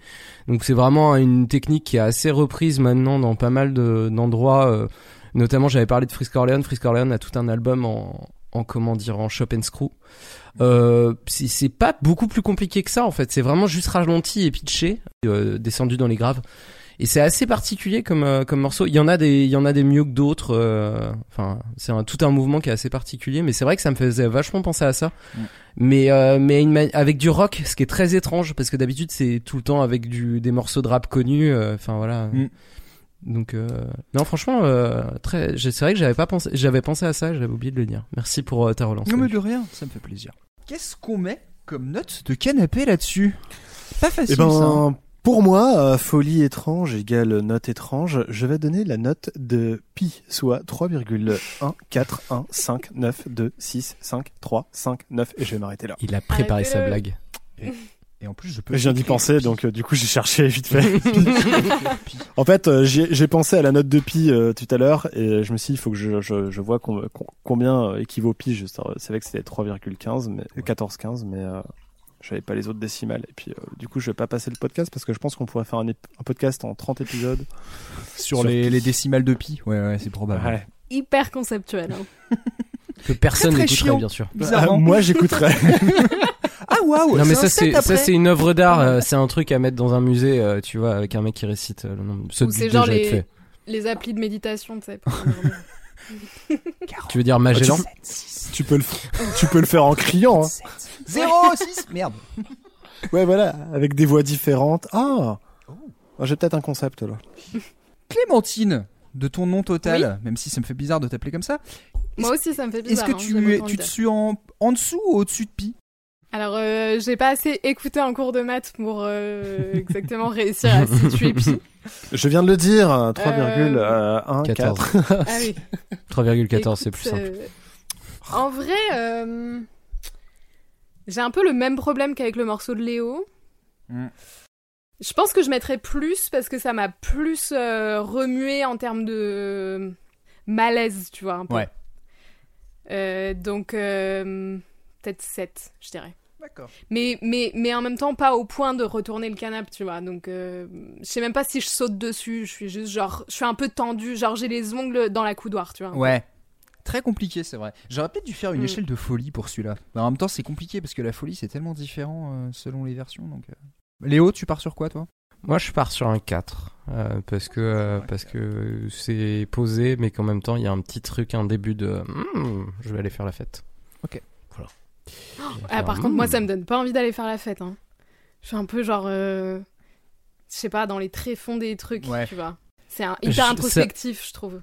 Donc c'est vraiment une technique qui est assez reprise maintenant dans pas mal de- d'endroits. euh, notamment, j'avais parlé de Frisk Orleans. Frisk Orleans a tout un album en, en comment dire en chop and screw. Euh, c'est c'est pas beaucoup plus compliqué que ça en fait. C'est vraiment juste ralenti et pitché, euh, descendu dans les graves. Et c'est assez particulier comme euh, comme morceau. Il y en a des il y en a des mieux que d'autres. euh, Enfin, c'est un, tout un mouvement qui est assez particulier. Mais c'est vrai que ça me faisait vachement penser à ça. Mm. Mais euh, mais une avec du rock, ce qui est très étrange parce que d'habitude c'est tout le temps avec du des morceaux de rap connus. euh, Enfin voilà. Mm. Donc euh, non franchement euh, très c'est vrai que j'avais pas pensé j'avais pensé à ça j'avais oublié de le dire merci pour euh, ta relance Non mais de rien, ça me fait plaisir. Qu'est-ce qu'on met comme note de canapé là-dessus? Pas facile Eh ça. Pour moi, euh, folie étrange égale note étrange, je vais donner la note de pi, soit 3,14159265359 et je vais m'arrêter là. il a préparé sa blague Et en plus, je peux. Je viens d'y penser, pi. donc euh, du coup j'ai cherché vite fait. en fait, euh, j'ai pensé à la note de pi euh, tout à l'heure et je me suis dit il faut que je, je, je vois com- com- combien équivaut pi. Je savais que c'était 3,15, mais 14,15, mais euh, j'avais pas les autres décimales. Et puis euh, du coup je vais pas passer le podcast parce que je pense qu'on pourrait faire un, podcast en 30 épisodes. sur sur les, décimales de pi. Ouais, ouais, c'est probable. Ouais. Hyper conceptuel. hein. que personne n'écouterait bien sûr. Ah, moi j'écouterai. Ah waouh non mais ça c'est ça une œuvre d'art euh, c'est un truc à mettre dans un musée euh, tu vois avec un mec qui récite euh, le nom Ou c'est genre les, les applis de méditation, tu sais. tu veux dire Magellan tu peux le f- tu peux le faire en criant. Hein. 0, 6, merde. Ouais voilà, avec des voix différentes. Ah. Ah, J'ai peut-être un concept là. Clémentine, de ton nom total, même si ça me fait bizarre de t'appeler comme ça, Moi aussi, ça me fait est-ce bizarre. que hein, tu, es, tu te suis en, en dessous ou au-dessus de pi? Alors, euh, j'ai pas assez écouté un cours de maths pour euh, exactement réussir à situer pi. Je viens de le dire, 3,114. 14 Ah oui. 3,14 c'est plus simple euh, En vrai, euh, j'ai un peu le même problème qu'avec le morceau de Léo. Mm. Je pense que je mettrais plus parce que ça m'a plus euh, remué en termes de malaise, tu vois. Un peu. Ouais. Euh, donc, euh, peut-être 7, je dirais. D'accord. Mais, mais, mais en même temps, pas au point de retourner le canapé, tu vois. Donc, euh, je sais même pas si je saute dessus. Je suis juste genre, je suis un peu tendue. Genre, j'ai les ongles dans la coudoir, tu vois. Ouais. Très compliqué, c'est vrai. J'aurais peut-être dû faire une Mm. échelle de folie pour celui-là. Mais en même temps, c'est compliqué parce que la folie, c'est tellement différent euh, selon les versions. Donc, euh. Léo, tu pars sur quoi, toi? Moi je pars sur un 4 euh, parce que euh, parce que c'est posé mais qu'en même temps il y a un petit truc un début de Hmm, je vais aller faire la fête voilà Je Ah, par contre, moi, ça me donne pas envie d'aller faire la fête. Hein. Je suis un peu genre, euh, je sais pas, dans les tréfonds des trucs, Ouais. tu vois. C'est un, Je- hyper ça- introspectif, je trouve.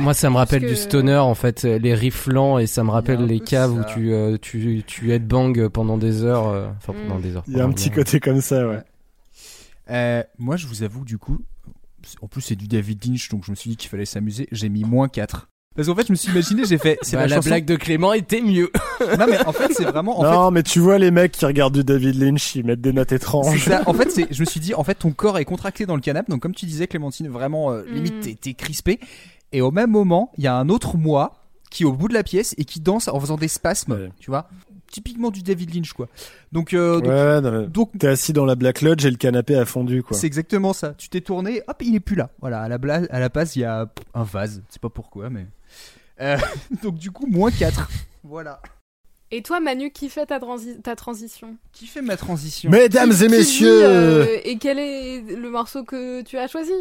Moi, ça me rappelle que- du stoner, en fait, euh, les riffs lents, et ça me rappelle les caves ça. où tu, euh, tu, tu headbang pendant des heures, euh, enfin, pendant Mm. des heures. Il y a un petit côté comme ça, ouais. Euh, Moi, je vous avoue, du coup, en plus, c'est du David Lynch, donc je me suis dit qu'il fallait s'amuser. J'ai mis moins 4. Parce qu'en fait, je me suis imaginé, j'ai fait. C'est Bah, la, la chanson- blague de Clément était mieux. Non, mais en fait, c'est vraiment. En fait, non, mais tu vois les mecs qui regardent du David Lynch, ils mettent des notes C'est étranges. ça. En fait, c'est, je me suis dit, en fait, ton corps est contracté dans le canapé. Donc, comme tu disais, Clémentine, vraiment, euh, limite, Mm. t'es, t'es crispé. Et au même moment, il y a un autre moi qui est au bout de la pièce et qui danse en faisant des spasmes. Ouais. Tu vois Typiquement du David Lynch, quoi. Donc, euh, donc, Ouais, non, mais donc, t'es assis dans la Black Lodge et le canapé a fondu, quoi. c'est exactement ça. Tu t'es tourné, hop, il est plus là. Voilà, à la, bla- à la place, il y a un vase. Je sais pas pourquoi, mais. Euh, donc, du coup, moins 4. Voilà. Et toi, Manu, qui fait ta, transi- ta transition? Qui fait ma transition? Mesdames Qui- et qui messieurs, dit, euh, Et quel est le morceau que tu as choisi?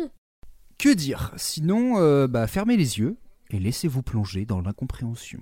Que dire? Sinon, euh, bah, fermez les yeux et laissez-vous plonger dans l'incompréhension.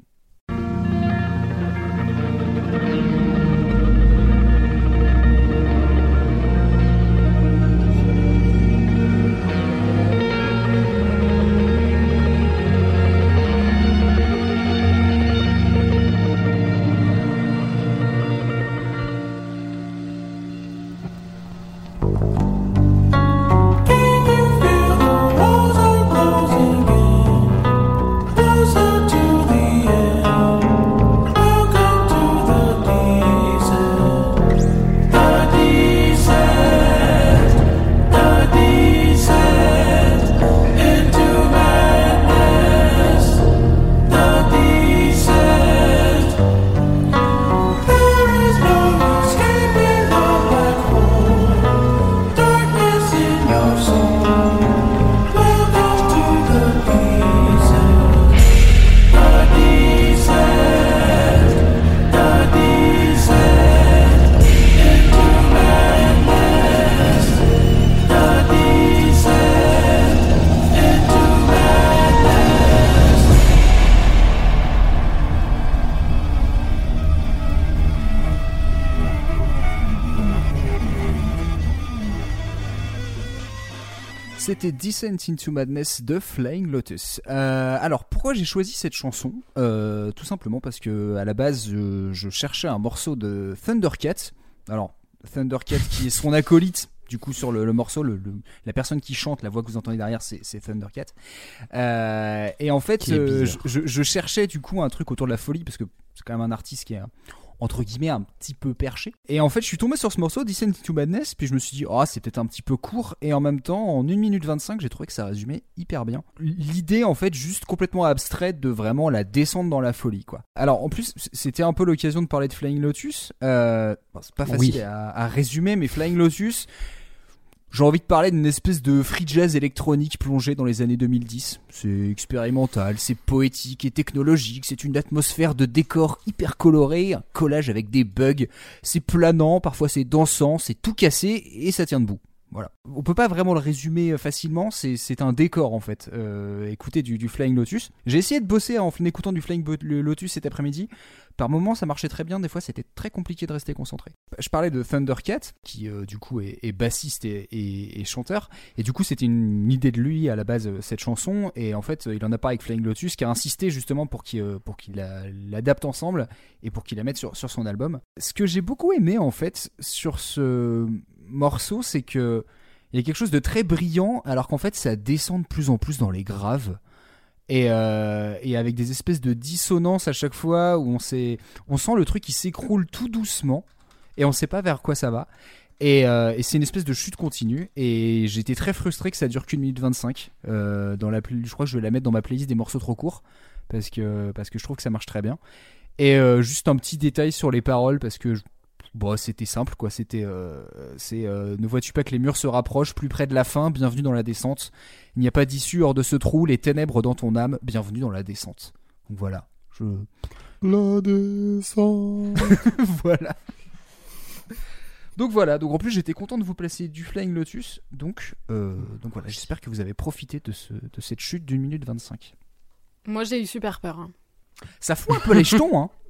C'était Descent into Madness de Flying Lotus. Euh, alors pourquoi j'ai choisi cette chanson Euh, Tout simplement parce que à la base je, je cherchais un morceau de Thundercat. Alors Thundercat qui est son acolyte. Du coup, sur le, le morceau, le, le- la personne qui chante, la voix que vous entendez derrière, c'est Thundercat. Euh, et en fait, euh, je cherchais du coup un truc autour de la folie parce que c'est quand même un artiste qui est entre guillemets un petit peu perché. Et en fait, je suis tombé sur ce morceau, Descent into Madness, puis je me suis dit, oh, c'est peut-être un petit peu court. Et en même temps, en 1 minute 25, j'ai trouvé que ça résumait hyper bien. L'idée, en fait, juste complètement abstraite de vraiment la descente dans la folie, quoi. Alors, en plus, c'était un peu l'occasion de parler de Flying Lotus. Euh, bon, c'est pas facile Oui. à, à résumer, mais Flying Lotus, j'ai envie de parler d'une espèce de free jazz électronique plongé dans les années 2010. C'est expérimental, c'est poétique et technologique, c'est une atmosphère de décor hyper coloré, un collage avec des bugs, c'est planant, parfois c'est dansant, c'est tout cassé et ça tient debout. Voilà. On peut pas vraiment le résumer euh, facilement, c'est un décor en fait. Euh, écoutez du, du Flying Lotus. J'ai essayé de bosser en écoutant du Flying Lotus cet après-midi. Par moments ça marchait très bien, des fois c'était très compliqué de rester concentré. Je parlais de Thundercat, qui euh, du coup est, bassiste et, chanteur. Et du coup c'était une idée de lui à la base cette chanson. Et en fait il en a parlé avec Flying Lotus qui a insisté justement pour qu'il l'adapte ensemble et pour qu'il la mette sur, sur son album. Ce que j'ai beaucoup aimé en fait sur ce morceau, c'est que il y a quelque chose de très brillant, alors qu'en fait ça descend de plus en plus dans les graves. Et, euh, avec des espèces de dissonances à chaque fois où on, on sent le truc qui s'écroule tout doucement et on sait pas vers quoi ça va. Et, euh, c'est une espèce de chute continue. Et j'étais très frustré que ça dure qu'une minute 25. Euh, dans la, je crois que je vais la mettre dans ma playlist des morceaux trop courts parce que, parce que je trouve que ça marche très bien. Et euh, juste un petit détail sur les paroles parce que je- bon, c'était simple quoi. C'était euh, c'est euh, ne vois-tu pas que les murs se rapprochent plus près de la fin? Bienvenue dans la descente. Il n'y a pas d'issue hors de ce trou. Les ténèbres dans ton âme. Bienvenue dans la descente. Donc voilà. Je La descente. voilà. Donc voilà, donc en plus j'étais content de vous placer du Flying Lotus, donc, euh, donc voilà, j'espère que vous avez profité de, ce, de cette chute d'une minute 25. Moi, j'ai eu super peur. hein. Ça fout un peu les jetons, hein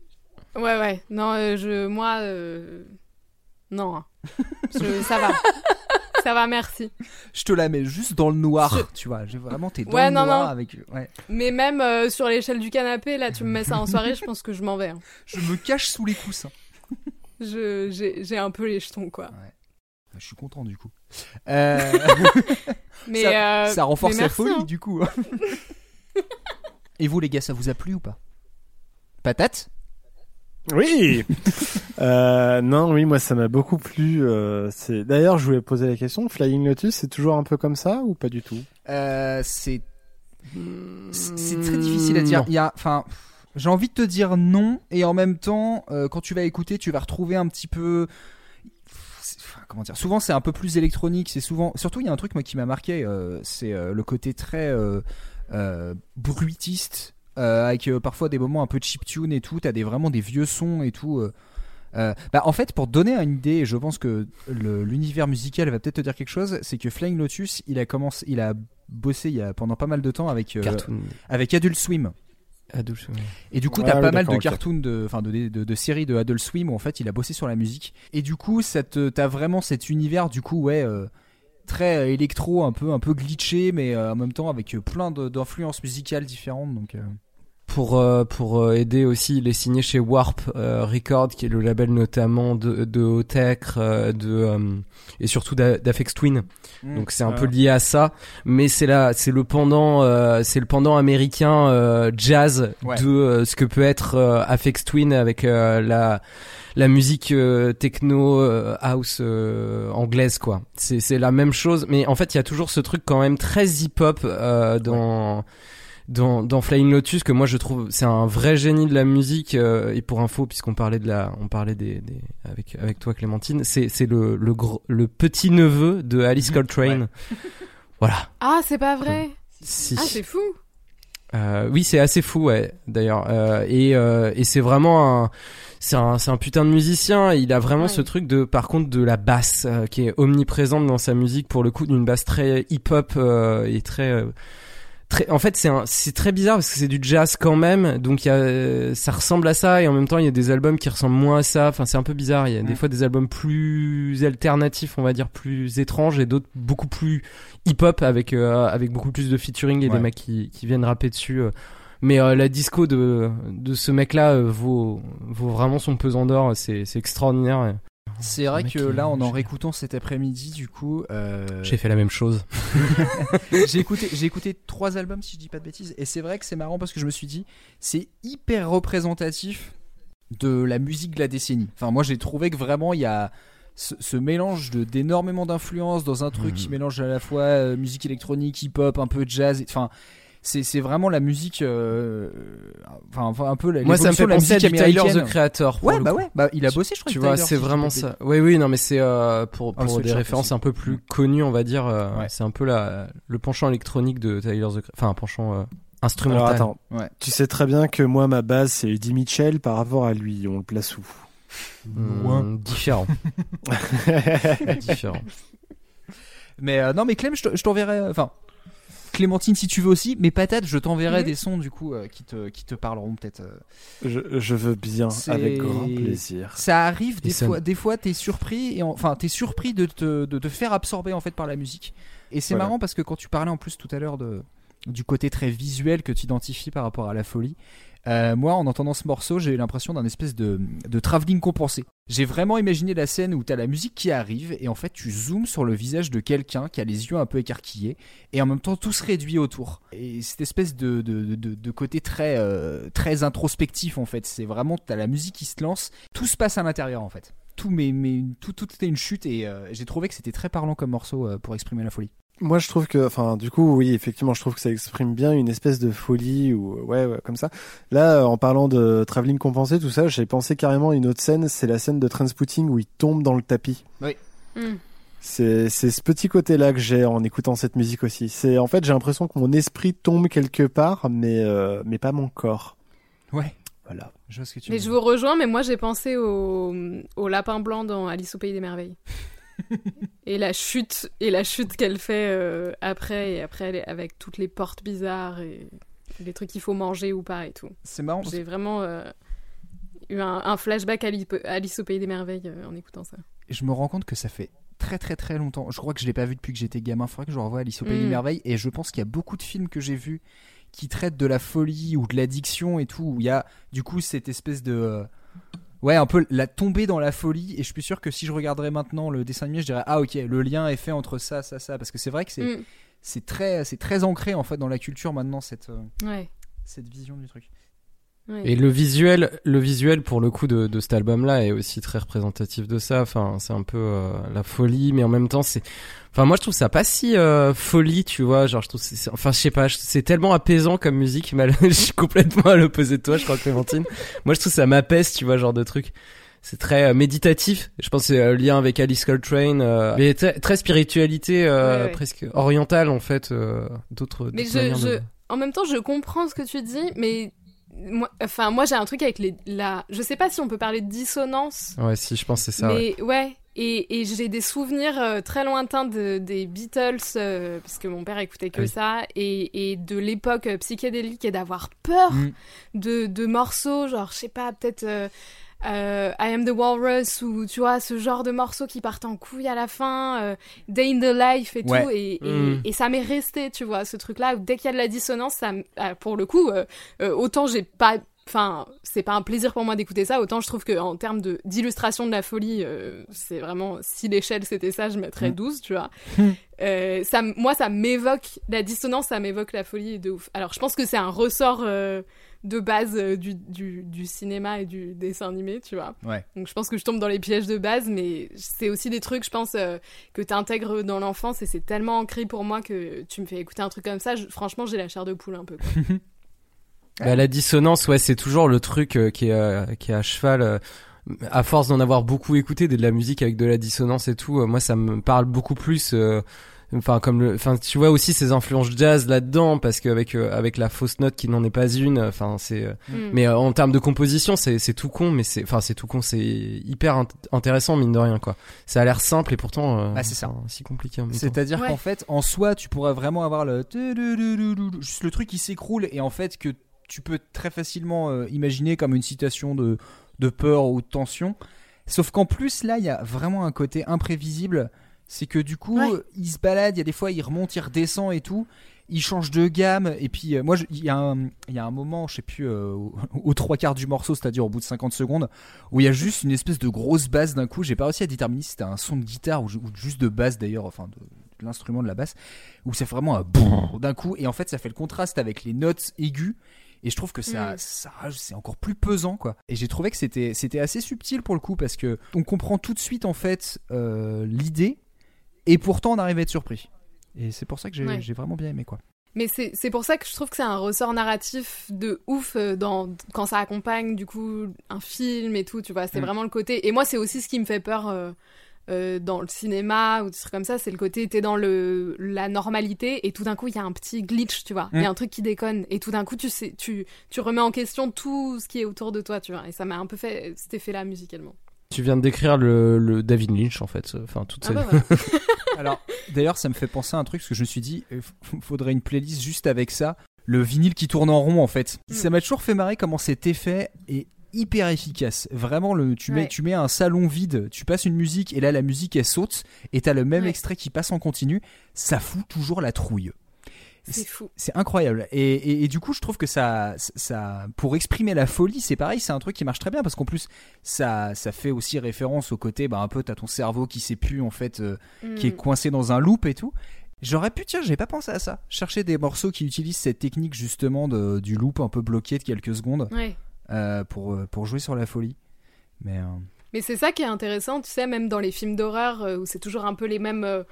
Ouais, ouais. Non, euh, je, moi, euh, non. hein. Je- ça va. ça va, merci. Je te la mets juste dans le noir, Je- tu vois, j'ai vraiment t'es dans Ouais, le non, noir non. avec... Ouais. Mais même euh, sur l'échelle du canapé, là, tu me mets ça en soirée, je pense que je m'en vais. hein. Je me cache sous les coussins. Je, j'ai, j'ai un peu les jetons, quoi. Je suis content du coup. Euh, Mais ça, euh, ça renforce mais la folie hein. du coup. Et vous les gars, ça vous a plu ou pas? Patate? Oui. euh, non, oui, moi ça m'a beaucoup plu. euh, c'est d'ailleurs, je voulais poser la question. Flying Lotus, c'est toujours un peu comme ça ou pas du tout? Euh, c'est c'est c'est très difficile à dire. Non. Il y a, enfin, j'ai envie de te dire non, et en même temps, euh, quand tu vas écouter, tu vas retrouver un petit peu. enfin, Comment dire Souvent, c'est un peu plus électronique. C'est souvent, surtout, il y a un truc moi qui m'a marqué, euh, c'est euh, le côté très euh, euh, bruitiste, avec euh, parfois des moments un peu chiptune et tout. T'as des vraiment des vieux sons et tout. euh. Euh, bah, en fait, pour donner une idée, et je pense que l'univers musical va peut-être te dire quelque chose, c'est que Flying Lotus, il a commencé, il a bossé il y a pendant pas mal de temps avec euh, Cartoon. avec Adult Swim. Adult Swim. Et du coup, Ah t'as oui, pas mal de cartoons, de, enfin de, de, de séries de Adult Swim où en fait il a bossé sur la musique. Et du coup, t'as vraiment cet univers du coup, ouais, euh, très euh, électro, un peu un peu glitché, mais euh, en même temps avec euh, plein d'influences musicales différentes. Donc euh, Pour, euh, pour euh, aider aussi, il est signé chez Warp euh, Record, qui est le label notamment de, de Otech, euh, de, euh, et surtout d'A- d'Afex Twin. Donc c'est un peu lié à ça, mais c'est là, c'est le pendant, euh, c'est le pendant américain euh, jazz Ouais. de ce que peut être euh, Aphex Twin avec euh, la la musique euh, techno euh, house euh, anglaise quoi. C'est c'est la même chose, mais en fait il y a toujours ce truc quand même très hip hop euh, dans dans, dans Flying Lotus que moi je trouve c'est un vrai génie de la musique euh, et pour info puisqu'on parlait de la on parlait des, des avec avec toi Clémentine c'est c'est le le gros le petit neveu de Alice Coltrane voilà Ah, c'est pas vrai. si Ah, c'est fou. euh, oui, c'est assez fou, ouais, d'ailleurs. Euh, et euh, et c'est vraiment un, c'est un, c'est un putain de musicien. Il a vraiment Ouais. ce truc de, par contre, de la basse euh, qui est omniprésente dans sa musique. Pour le coup, d'une basse très hip-hop euh, et très, euh, très en fait c'est un c'est très bizarre parce que c'est du jazz quand même donc il y a euh, ça ressemble à ça et en même temps il y a des albums qui ressemblent moins à ça enfin c'est un peu bizarre il y a des Mm. fois des albums plus alternatifs on va dire plus étranges et d'autres beaucoup plus hip hop avec euh, avec beaucoup plus de featuring et Ouais. des mecs qui qui viennent rapper dessus euh. mais euh, la disco de de ce mec là vaut vaut vraiment son pesant d'or c'est c'est extraordinaire C'est vrai que là, en en réécoutant cet après-midi, du coup, euh, j'ai fait la même chose j'ai écouté, j'ai écouté trois albums si je dis pas de bêtises, et c'est vrai que c'est marrant parce que je me suis dit, c'est hyper représentatif de la musique de la décennie. Enfin, moi, j'ai trouvé que vraiment il y a ce, ce mélange de d'énormément d'influences dans un truc qui mélange à la fois euh, musique électronique, hip-hop, un peu de jazz. et- Enfin, c'est c'est vraiment la musique, euh, enfin, un peu la. moi ça me fait penser à Tyler the Creator Ouais, bah ouais, bah il a bossé, je crois. tu vois, c'est vraiment ça. Oui, oui, non, mais c'est euh, pour Ah, des références aussi. un peu plus Mm. connues, on va dire. euh, Ouais. C'est un peu la le penchant électronique de Tyler the Creator. Enfin, un penchant euh, Alors instrumental. attends, Ouais. tu sais très bien que moi ma base c'est Eddie Mitchell par rapport à lui, on le place où? Mm, différent. différent. Mais euh, non, mais Clem, je te- je t'enverrai. euh, Enfin, Clémentine, si tu veux aussi. Mais patate, je t'enverrai des sons du coup euh, qui te qui te parleront peut-être. euh. je, je veux bien, avec grand plaisir. Ça arrive des Et ça- fois. Des fois, t'es surpris et en- enfin t'es surpris de te de te faire absorber en fait par la musique. Et c'est Voilà. marrant parce que quand tu parlais en plus tout à l'heure de du côté très visuel que tu identifies par rapport à la folie. Euh, moi, en entendant ce morceau, j'ai eu l'impression d'un espèce de, de travelling compensé. J'ai vraiment imaginé la scène où t'as la musique qui arrive et en fait tu zoomes sur le visage de quelqu'un qui a les yeux un peu écarquillés et en même temps tout se réduit autour. Et cette espèce de, de, de, côté très, euh, très introspectif en fait. C'est vraiment, t'as la musique qui se lance, tout se passe à l'intérieur en fait. Tout, mais, mais tout, tout était une chute et euh, j'ai trouvé que c'était très parlant comme morceau pour exprimer la folie. Moi, je trouve que, enfin, du coup, oui, effectivement, je trouve que ça exprime bien une espèce de folie ou ouais, ouais comme ça. Là, euh, en parlant de travelling compensé, tout ça, j'ai pensé carrément à une autre scène. C'est la scène de Transpotting où il tombe dans le tapis. Hmm. C'est c'est ce petit côté-là que j'ai en écoutant cette musique aussi. C'est en fait, j'ai l'impression que mon esprit tombe quelque part, mais euh, mais pas mon corps. Ouais, Voilà. je vois ce que tu Mais veux je dire. vous rejoins, mais moi j'ai pensé au, au lapin blanc dans Alice au pays des merveilles. Et la chute et la chute qu'elle fait euh, après et après elle est avec toutes les portes bizarres et les trucs qu'il faut manger ou pas et tout. C'est marrant. J'ai vraiment euh, eu un, un flashback à Alice, au pays des merveilles euh, en écoutant ça. Et je me rends compte que ça fait très très très longtemps. Je crois que je l'ai pas vu depuis que j'étais gamin. Faudrait que je revoie Alice au pays Mm. des merveilles. Et je pense qu'il y a beaucoup de films que j'ai vus qui traitent de la folie ou de l'addiction et tout. Où il y a du coup cette espèce de ouais un peu la tombée dans la folie. Et je suis sûr que si je regarderais maintenant le dessin animé, je dirais ah ok le lien est fait entre ça ça ça parce que c'est vrai que c'est Mm. c'est très c'est très ancré en fait dans la culture maintenant cette euh, Ouais. cette vision du truc. Ouais. Et le visuel, le visuel pour le coup de, de cet album-là est aussi très représentatif de ça. Enfin, c'est un peu euh, la folie, mais en même temps, c'est. Enfin, moi, je trouve ça pas si euh, folie, tu vois. Genre, je trouve, c'est- enfin, je sais pas, c'est tellement apaisant comme musique. Mais je suis complètement à l'opposé de toi, je crois, Clémentine. moi, je trouve ça m'apaise, tu vois, genre de truc. C'est très euh, méditatif. Je pense que c'est euh, lien avec Alice Coltrane, euh, mais très, très spiritualité euh, Ouais, ouais. presque orientale en fait. euh, D'autres. Mais d'autres je, de- je- en même temps, je comprends ce que tu dis, mais moi, enfin, moi j'ai un truc avec les, la, je sais pas si on peut parler de dissonance, Ouais, si, je pense que c'est ça. mais ouais. Et, et j'ai des souvenirs euh, très lointains de, des Beatles, euh, parce que mon père écoutait que Ah oui. ça, et, et de l'époque euh, psychédélique et d'avoir peur Mm. de, de morceaux, genre, je sais pas, peut-être euh, I Am the Walrus, ou tu vois, ce genre de morceaux qui partent en couille à la fin, euh, Day in the Life et Ouais. tout, et, et, Mm. et ça m'est resté, tu vois, ce truc-là, où dès qu'il y a de la dissonance, ça, ah, pour le coup, euh, euh, autant j'ai pas. Enfin, c'est pas un plaisir pour moi d'écouter ça, autant je trouve qu'en termes de- d'illustration de la folie, euh, c'est vraiment. Si l'échelle c'était ça, je mettrais Mm. 12, tu vois. Euh, ça, moi, ça m'évoque. La dissonance, ça m'évoque la folie de ouf. Alors, je pense que c'est un ressort euh, de base euh, du, du, du cinéma et du dessin animé, tu vois. Ouais. Donc, je pense que je tombe dans les pièges de base, mais c'est aussi des trucs, je pense, euh, que tu intègres dans l'enfance et c'est tellement ancré pour moi que tu me fais écouter un truc comme ça. je- franchement, j'ai la chair de poule un peu. quoi. Bah, la dissonance, ouais, c'est toujours le truc euh, qui, est, euh, qui est à cheval. euh, à force d'en avoir beaucoup écouté de la musique avec de la dissonance et tout, euh, moi ça me parle beaucoup plus. euh, enfin comme le enfin tu vois aussi ces influences jazz là-dedans parce qu'avec euh, avec la fausse note qui n'en est pas une enfin c'est euh, Mm. mais euh, en termes de composition c'est c'est tout con mais c'est enfin c'est tout con c'est hyper int- intéressant mine de rien quoi ça a l'air simple et pourtant euh, Bah, c'est ça. si compliqué. C'est-à-dire Ouais. qu'en fait, en soi, tu pourrais vraiment avoir le juste le truc qui s'écroule et en fait que tu peux très facilement euh, imaginer comme une citation de, de peur ou de tension. Sauf qu'en plus, là, il y a vraiment un côté imprévisible. C'est que du coup, Ouais. il se balade, il y a des fois, il remonte, il redescend et tout. Il change de gamme. Et puis, euh, moi, il y, a un- il y a un moment, je sais plus, euh, au- aux trois quarts du morceau, c'est-à-dire au bout de 50 secondes, où il y a juste une espèce de grosse basse d'un coup. J'ai pas réussi à déterminer si c'était un son de guitare ou, ou juste de basse d'ailleurs, enfin de, de l'instrument de la basse, où fait vraiment un boum d'un coup. Et en fait, ça fait le contraste avec les notes aiguës. Et je trouve que ça, Mm. ça c'est encore plus pesant quoi. Et j'ai trouvé que c'était, c'était assez subtil pour le coup parce que on comprend tout de suite en fait euh, l'idée et pourtant on arrive à être surpris. Et c'est pour ça que j'ai, Ouais. vraiment bien aimé quoi. Mais c'est pour ça que je trouve que c'est un ressort narratif de ouf euh, dans, quand ça accompagne du coup un film et tout, tu vois. C'est Mm. vraiment le côté. Et moi, c'est aussi ce qui me fait peur euh, euh, dans le cinéma ou des trucs comme ça. C'est le côté, t'es dans le, la normalité et tout d'un coup, il y a un petit glitch, tu vois. Il y a Mm. un truc qui déconne. Et tout d'un coup, tu, sais, tu, tu remets en question tout ce qui est autour de toi, tu vois. Et ça m'a un peu fait cet effet-là musicalement. Tu viens de décrire le, le David Lynch en fait enfin toute Ah cette- bah. Alors d'ailleurs ça me fait penser à un truc parce que je me suis dit il faudrait une playlist juste avec ça, le vinyle qui tourne en rond en fait. Mm. Ça m'a toujours fait marrer comment cet effet est hyper efficace. Vraiment le tu mets Ouais. tu mets un salon vide, tu passes une musique et là la musique elle saute et t'as le même Ouais. extrait qui passe en continu, ça fout toujours la trouille. C'est fou. C'est incroyable. Et, et- et du coup, je trouve que ça, ça, pour exprimer la folie, c'est pareil, c'est un truc qui marche très bien parce qu'en plus, ça, ça fait aussi référence au côté, bah, un peu, t'as ton cerveau qui sait plus, en fait, euh, qui est Mm. coincé dans un loop et tout. J'aurais pu, tiens, j'ai pas pensé à ça. Chercher des morceaux qui utilisent cette technique justement de, du loop un peu bloqué de quelques secondes Ouais. euh, pour, euh, pour jouer sur la folie. Mais euh, Mais c'est ça qui est intéressant, tu sais, même dans les films d'horreur où c'est toujours un peu les mêmes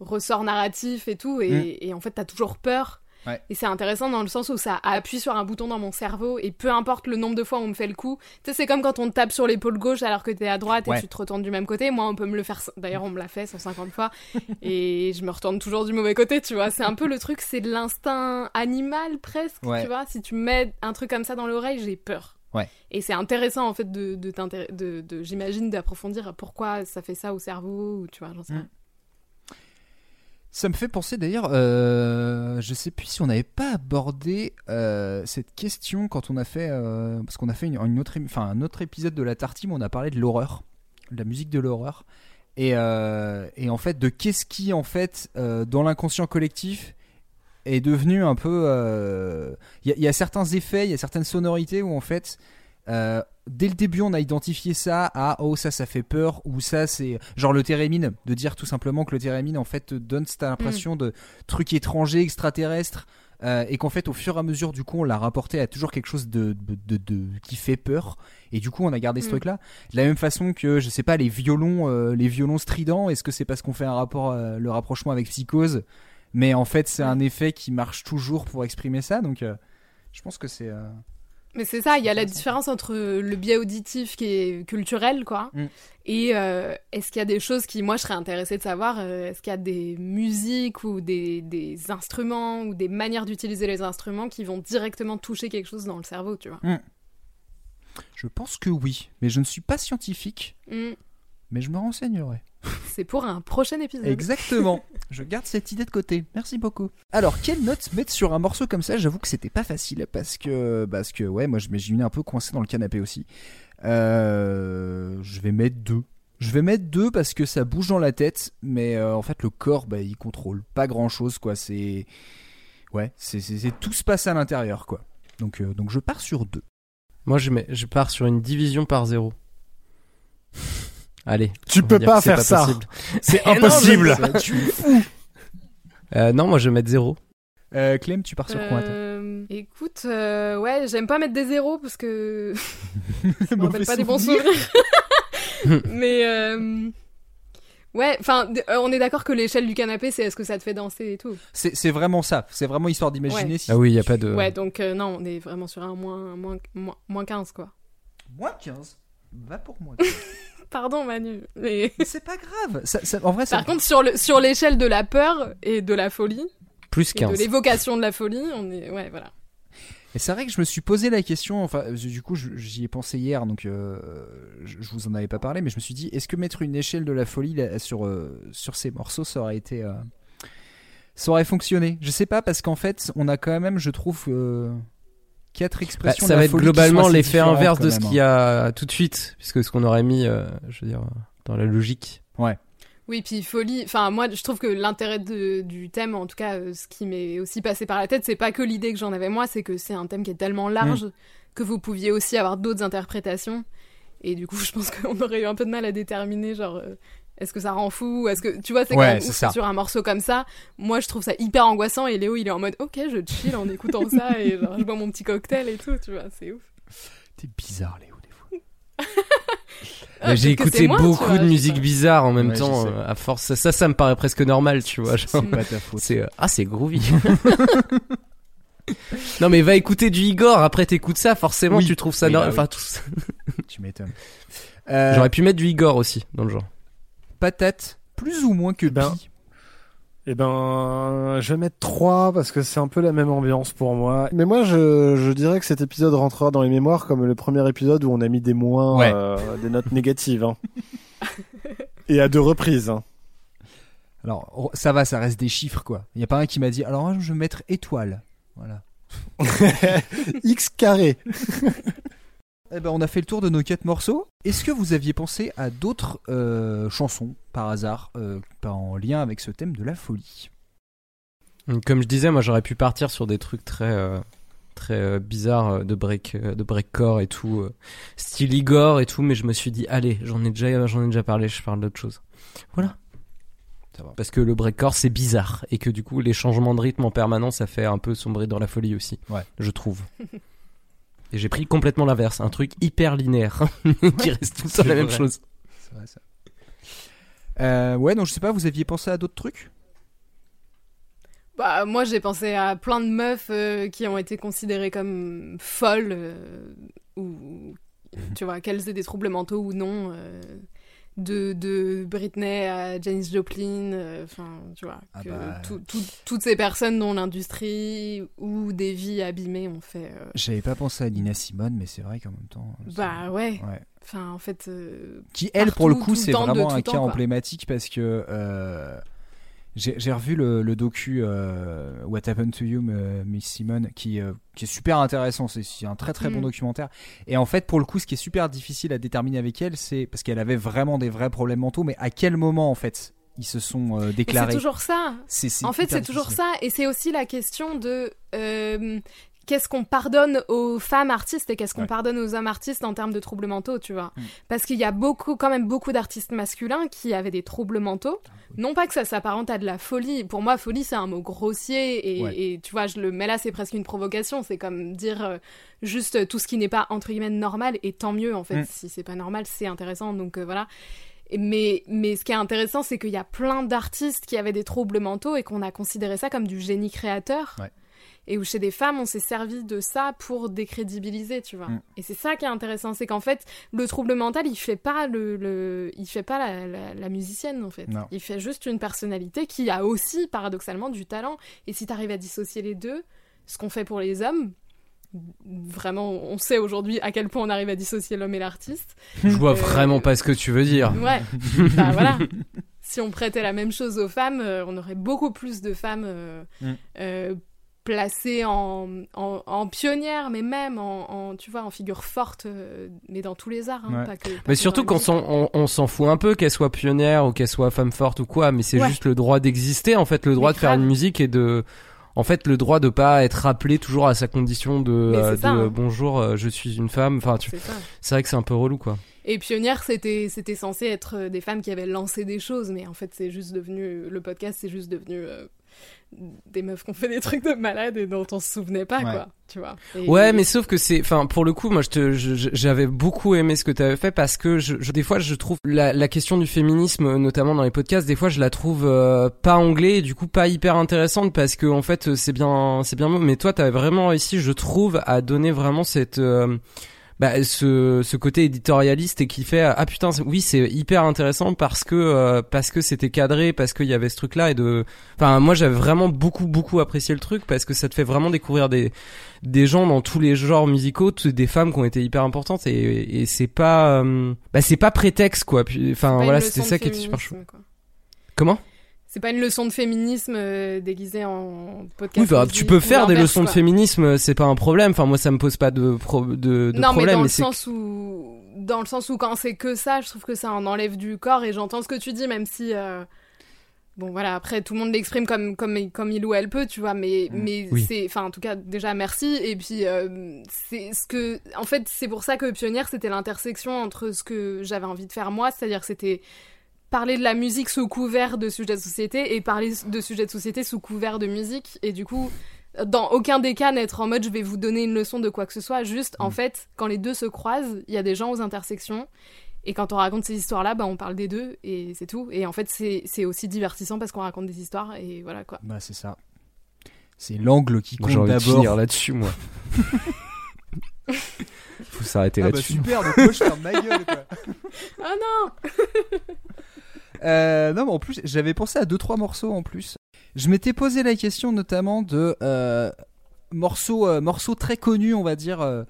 ressorts narratifs et tout, et, et en fait t'as toujours peur. Ouais. Et c'est intéressant dans le sens où ça appuie sur un bouton dans mon cerveau et peu importe le nombre de fois où on me fait le coup, tu sais, c'est comme quand on te tape sur l'épaule gauche alors que t'es à droite Ouais. et tu te retournes du même côté. Moi, on peut me le faire, d'ailleurs, on me l'a fait 150 fois et je me retourne toujours du mauvais côté, tu vois. C'est un peu le truc, c'est de l'instinct animal presque, Ouais. tu vois. Si tu me mets un truc comme ça dans l'oreille, j'ai peur. Ouais. Et c'est intéressant en fait de, de, de- j'imagine d'approfondir pourquoi ça fait ça au cerveau ou tu vois, j'en sais Mm. rien. Ça me fait penser d'ailleurs, euh, je sais plus si on n'avait pas abordé euh, cette question quand on a fait, euh, parce qu'on a fait une, autre, enfin un autre épisode de la Tartine où on a parlé de l'horreur, de la musique de l'horreur, et, euh, en fait de qu'est-ce qui en fait dans l'inconscient collectif est devenu un peu, il y a certains effets, il y a certaines sonorités où en fait euh, dès le début, on a identifié ça à oh ça ça fait peur ou ça c'est genre le térémine de dire tout simplement que le térémine en fait donne cette impression de truc étranger extraterrestre euh, et qu'en fait au fur et à mesure du coup on l'a rapporté à toujours quelque chose de, de, de- de- qui fait peur et du coup on a gardé ce Mm. truc là de la même façon que je sais pas les violons euh, les violons stridents est-ce que c'est parce qu'on fait un rapport euh, le rapprochement avec psychose mais en fait c'est un effet qui marche toujours pour exprimer ça donc je pense que c'est Mais c'est ça, il y a la différence entre le biais auditif qui est culturel, quoi, Mm. et euh, est-ce qu'il y a des choses qui, moi, je serais intéressée de savoir, euh, est-ce qu'il y a des musiques ou des, des instruments ou des manières d'utiliser les instruments qui vont directement toucher quelque chose dans le cerveau, tu vois? je pense que oui mais je ne suis pas scientifique Mm. Mais je me renseignerai C'est pour un prochain épisode. Exactement. Je garde cette idée de côté. Merci beaucoup. Alors, quelle note mettre sur un morceau comme ça? J'avoue que c'était pas facile parce que, parce que ouais, moi je m'imaginais un peu coincé dans le canapé aussi. Euh, je vais mettre deux. Je vais mettre deux parce que ça bouge dans la tête, mais euh, en fait le corps, bah, il contrôle pas grand chose, quoi. C'est, ouais, c'est, c'est- c'est- tout se passe à l'intérieur, quoi. Donc, euh, donc je pars sur deux. moi je mets je pars sur une division par zéro allez Tu peux pas faire ça. C'est Eh non, impossible. je sais. Euh, non moi je vais mettre zéro Euh, Clem, tu pars sur quoi Euh, écoute, euh, ouais, j'aime pas mettre des zéros parce que ça me rappelle pas des bons souvenir. souvenirs. Mais euh, ouais, enfin, on est d'accord que l'échelle du canapé, c'est est-ce que ça te fait danser et tout. C'est, vraiment ça. C'est vraiment histoire d'imaginer Ouais. si. ah oui il y a pas de Ouais, donc euh, non, on est vraiment sur un moins, moins, moins, moins 15 quoi. Moins 15. va pour moi. Pardon Manu, mais Mais c'est pas grave. Ça, ça- en vrai, ça. par contre sur le sur l'échelle de la peur et de la folie Plus et de 15. l'évocation de la folie, on est ouais voilà. Et c'est vrai que je me suis posé la question, enfin, euh, du coup, j'y ai pensé hier, donc euh, je, je vous en avais pas parlé, mais je me suis dit, est-ce que mettre une échelle de la folie là, sur, euh, sur ces morceaux, ça aurait été. euh, ça aurait fonctionné? Je sais pas, parce qu'en fait, on a quand même, je trouve, quatre Bah, expressions. ça de va la être globalement l'effet inverse de ce qu'il y hein. a tout de suite, puisque ce qu'on aurait mis, euh, je veux dire, dans la logique. Oui, puis folie. Enfin, moi, je trouve que l'intérêt du thème, en tout cas, euh, ce qui m'est aussi passé par la tête, c'est pas que l'idée que j'en avais moi, c'est que c'est un thème qui est tellement large Mm. que vous pouviez aussi avoir d'autres interprétations. Et du coup, je pense qu'on aurait eu un peu de mal à déterminer, genre, euh, est-ce que ça rend fou Est-ce que tu vois, c'est Ouais, sur un morceau comme ça. Moi, je trouve ça hyper angoissant. Et Léo, il est en mode, ok, je chill en écoutant ça et genre, je bois mon petit cocktail et tout. Tu vois, c'est ouf. T'es bizarre, Léo, des fois. Ah, J'ai écouté moi, beaucoup vois, de musique bizarre en même Ouais, temps, euh, à force. Ça, ça, ça me paraît presque normal, tu vois. C'est pas ta faute. Euh, ah c'est groovy. non mais va écouter du Igor. Après t'écoutes ça, forcément Oui. tu trouves ça Oui, normal. bah Enfin tout ça. Tu m'étonnes. Euh, J'aurais pu mettre du Igor aussi dans le genre. Patate, plus ou moins que Ben, Pi. Eh ben, je vais mettre 3 parce que c'est un peu la même ambiance pour moi. Mais moi, je, je dirais que cet épisode rentrera dans les mémoires comme le premier épisode où on a mis des moins, Ouais. euh, des notes négatives. hein. Et à deux reprises. hein. Alors, oh, ça va, ça reste des chiffres, quoi. Il y a pas un qui m'a dit, alors je vais mettre étoile. Voilà. X carré. Eh ben, on a fait le tour de nos quatre morceaux. Est-ce que vous aviez pensé à d'autres euh, chansons, par hasard, euh, pas en lien avec ce thème de la folie? Comme je disais, moi j'aurais pu partir sur des trucs très euh, très euh, bizarres de break de breakcore et tout, euh, style Igor et tout, mais je me suis dit allez, j'en ai déjà j'en ai déjà parlé, je parle d'autre chose. Voilà. Ça va. Parce que le breakcore c'est bizarre et que du coup les changements de rythme en permanence ça fait un peu sombrer dans la folie aussi. Ouais. Je trouve. Et j'ai pris complètement l'inverse, un truc hyper linéaire qui reste tout le temps la même chose. C'est vrai, ça. Euh, ouais, donc je sais pas, vous aviez pensé à d'autres trucs? Bah, moi, j'ai pensé à plein de meufs euh, qui ont été considérées comme folles, euh, ou, tu vois, qu'elles aient des troubles mentaux ou non. De, de Britney à Janis Joplin, euh, enfin, tu vois, Ah que bah. tout- tout- toutes ces personnes dont l'industrie ou des vies abîmées ont fait. euh, J'avais pas pensé à Nina Simone, mais c'est vrai qu'en même temps. bah ouais, Ouais. enfin, en fait. euh, Qui, elle, pour le coup, c'est vraiment un cas quoi. emblématique parce que euh, j'ai revu le, le docu euh, What Happened to You, euh, Miss Simone, qui, euh, qui est super intéressant. C'est un très très bon Mm. documentaire. Et en fait, pour le coup, ce qui est super difficile à déterminer avec elle, c'est parce qu'elle avait vraiment des vrais problèmes mentaux, mais à quel moment, en fait, ils se sont euh, déclarés C'est toujours ça. En fait, c'est toujours ça. Et c'est aussi la question de qu'est-ce qu'on pardonne aux femmes artistes et qu'est-ce qu'on Ouais. pardonne aux hommes artistes en termes de troubles mentaux, tu vois. Mm. Parce qu'il y a beaucoup, quand même beaucoup d'artistes masculins qui avaient des troubles mentaux. Ah, Non pas que ça s'apparente à de la folie. Pour moi, folie, c'est un mot grossier. Et, Ouais. et tu vois, je le mets là, c'est presque une provocation. C'est comme dire euh, juste tout ce qui n'est pas, entre guillemets, normal. Et tant mieux, en fait. Mm. Si c'est pas normal, c'est intéressant. Donc euh, voilà. Mais, mais ce qui est intéressant, c'est qu'il y a plein d'artistes qui avaient des troubles mentaux et qu'on a considéré ça comme du génie créateur. Ouais. Et où chez des femmes, on s'est servi de ça pour décrédibiliser, tu vois. Mm. Et c'est ça qui est intéressant, c'est qu'en fait, le trouble mental, il fait pas le, le- il fait pas la, la- la musicienne en fait. Non. Il fait juste une personnalité qui a aussi paradoxalement du talent. Et si tu arrives à dissocier les deux, ce qu'on fait pour les hommes, vraiment, on sait aujourd'hui à quel point on arrive à dissocier l'homme et l'artiste. Je vois Euh, vraiment pas ce que tu veux dire. Ouais, bah voilà. Si on prêtait la même chose aux femmes, euh, on aurait beaucoup plus de femmes euh, Mm. euh, placées en, en, en pionnières, mais même en, en, tu vois, en figure forte, euh, mais dans tous les arts, hein, Ouais. pas que. pas Mais surtout quand musique. on, s'en fout un peu qu'elle soit pionnière ou qu'elle soit femme forte ou quoi, mais c'est Ouais. juste le droit d'exister en fait, le droit Mais de faire une musique et de, en fait, le droit de pas être rappelé toujours à sa condition de, euh, ça, de, hein. bonjour, euh, je suis une femme. Enfin, tu, C'est vrai que c'est un peu relou quoi. Et pionnière, c'était c'était censé être des femmes qui avaient lancé des choses, mais en fait, c'est juste devenu le podcast, c'est juste devenu euh, des meufs qui ont fait des trucs de malades et dont on se souvenait pas, Ouais. quoi. Tu vois. Et- Ouais, mais sauf que c'est, enfin, pour le coup, moi, j'avais beaucoup aimé ce que tu avais fait parce que je, je- des fois, je trouve la, la question du féminisme, notamment dans les podcasts, des fois, je la trouve euh, pas anglais et du coup pas hyper intéressante parce que en fait, c'est bien, c'est bien. beau. Mais toi, t'avais vraiment réussi, je trouve, à donner vraiment cette, euh, bah, ce, ce côté éditorialiste et qui fait ah putain oui c'est hyper intéressant parce que euh, parce que c'était cadré parce qu'il y avait ce truc là et de enfin moi j'avais vraiment beaucoup beaucoup apprécié le truc parce que ça te fait vraiment découvrir des des gens dans tous les genres musicaux des femmes qui ont été hyper importantes et, et c'est pas euh, bah c'est pas prétexte quoi enfin voilà c'était ça qui était super quoi. comment? C'est pas une leçon de féminisme euh, déguisée en podcast. oui bah, tu peux faire des leçons de féminisme c'est pas un problème enfin moi ça me pose pas de pro- de, de non, mais problème dans le sens où, dans le sens où quand c'est que ça, je trouve que ça en enlève du corps et j'entends ce que tu dis, même si. euh, Bon voilà, après tout le monde l'exprime comme, comme, comme il ou elle peut, tu vois, mais, mais Oui. c'est, enfin en tout cas déjà merci, et puis euh, c'est ce que, en fait c'est pour ça que Pionnière c'était l'intersection entre ce que j'avais envie de faire moi, c'est-à-dire que c'était parler de la musique sous couvert de sujets de société et parler de sujets de société sous couvert de musique, et du coup dans aucun des cas n'être en mode je vais vous donner une leçon de quoi que ce soit, juste en fait quand les deux se croisent, il y a des gens aux intersections et quand on raconte ces histoires-là, bah, on parle des deux et c'est tout. Et en fait, c'est c'est aussi divertissant parce qu'on raconte des histoires et voilà quoi. Bah, c'est ça. C'est l'angle qui j'ai compte finir d'abord. là-dessus moi faut s'arrêter Ah bah là-dessus super, donc moi je ferme ma gueule quoi. Oh non Euh, non, mais en plus, j'avais pensé à deux trois morceaux en plus. Je m'étais posé la question notamment de euh, morceaux, euh, morceaux très connus, on va dire, euh,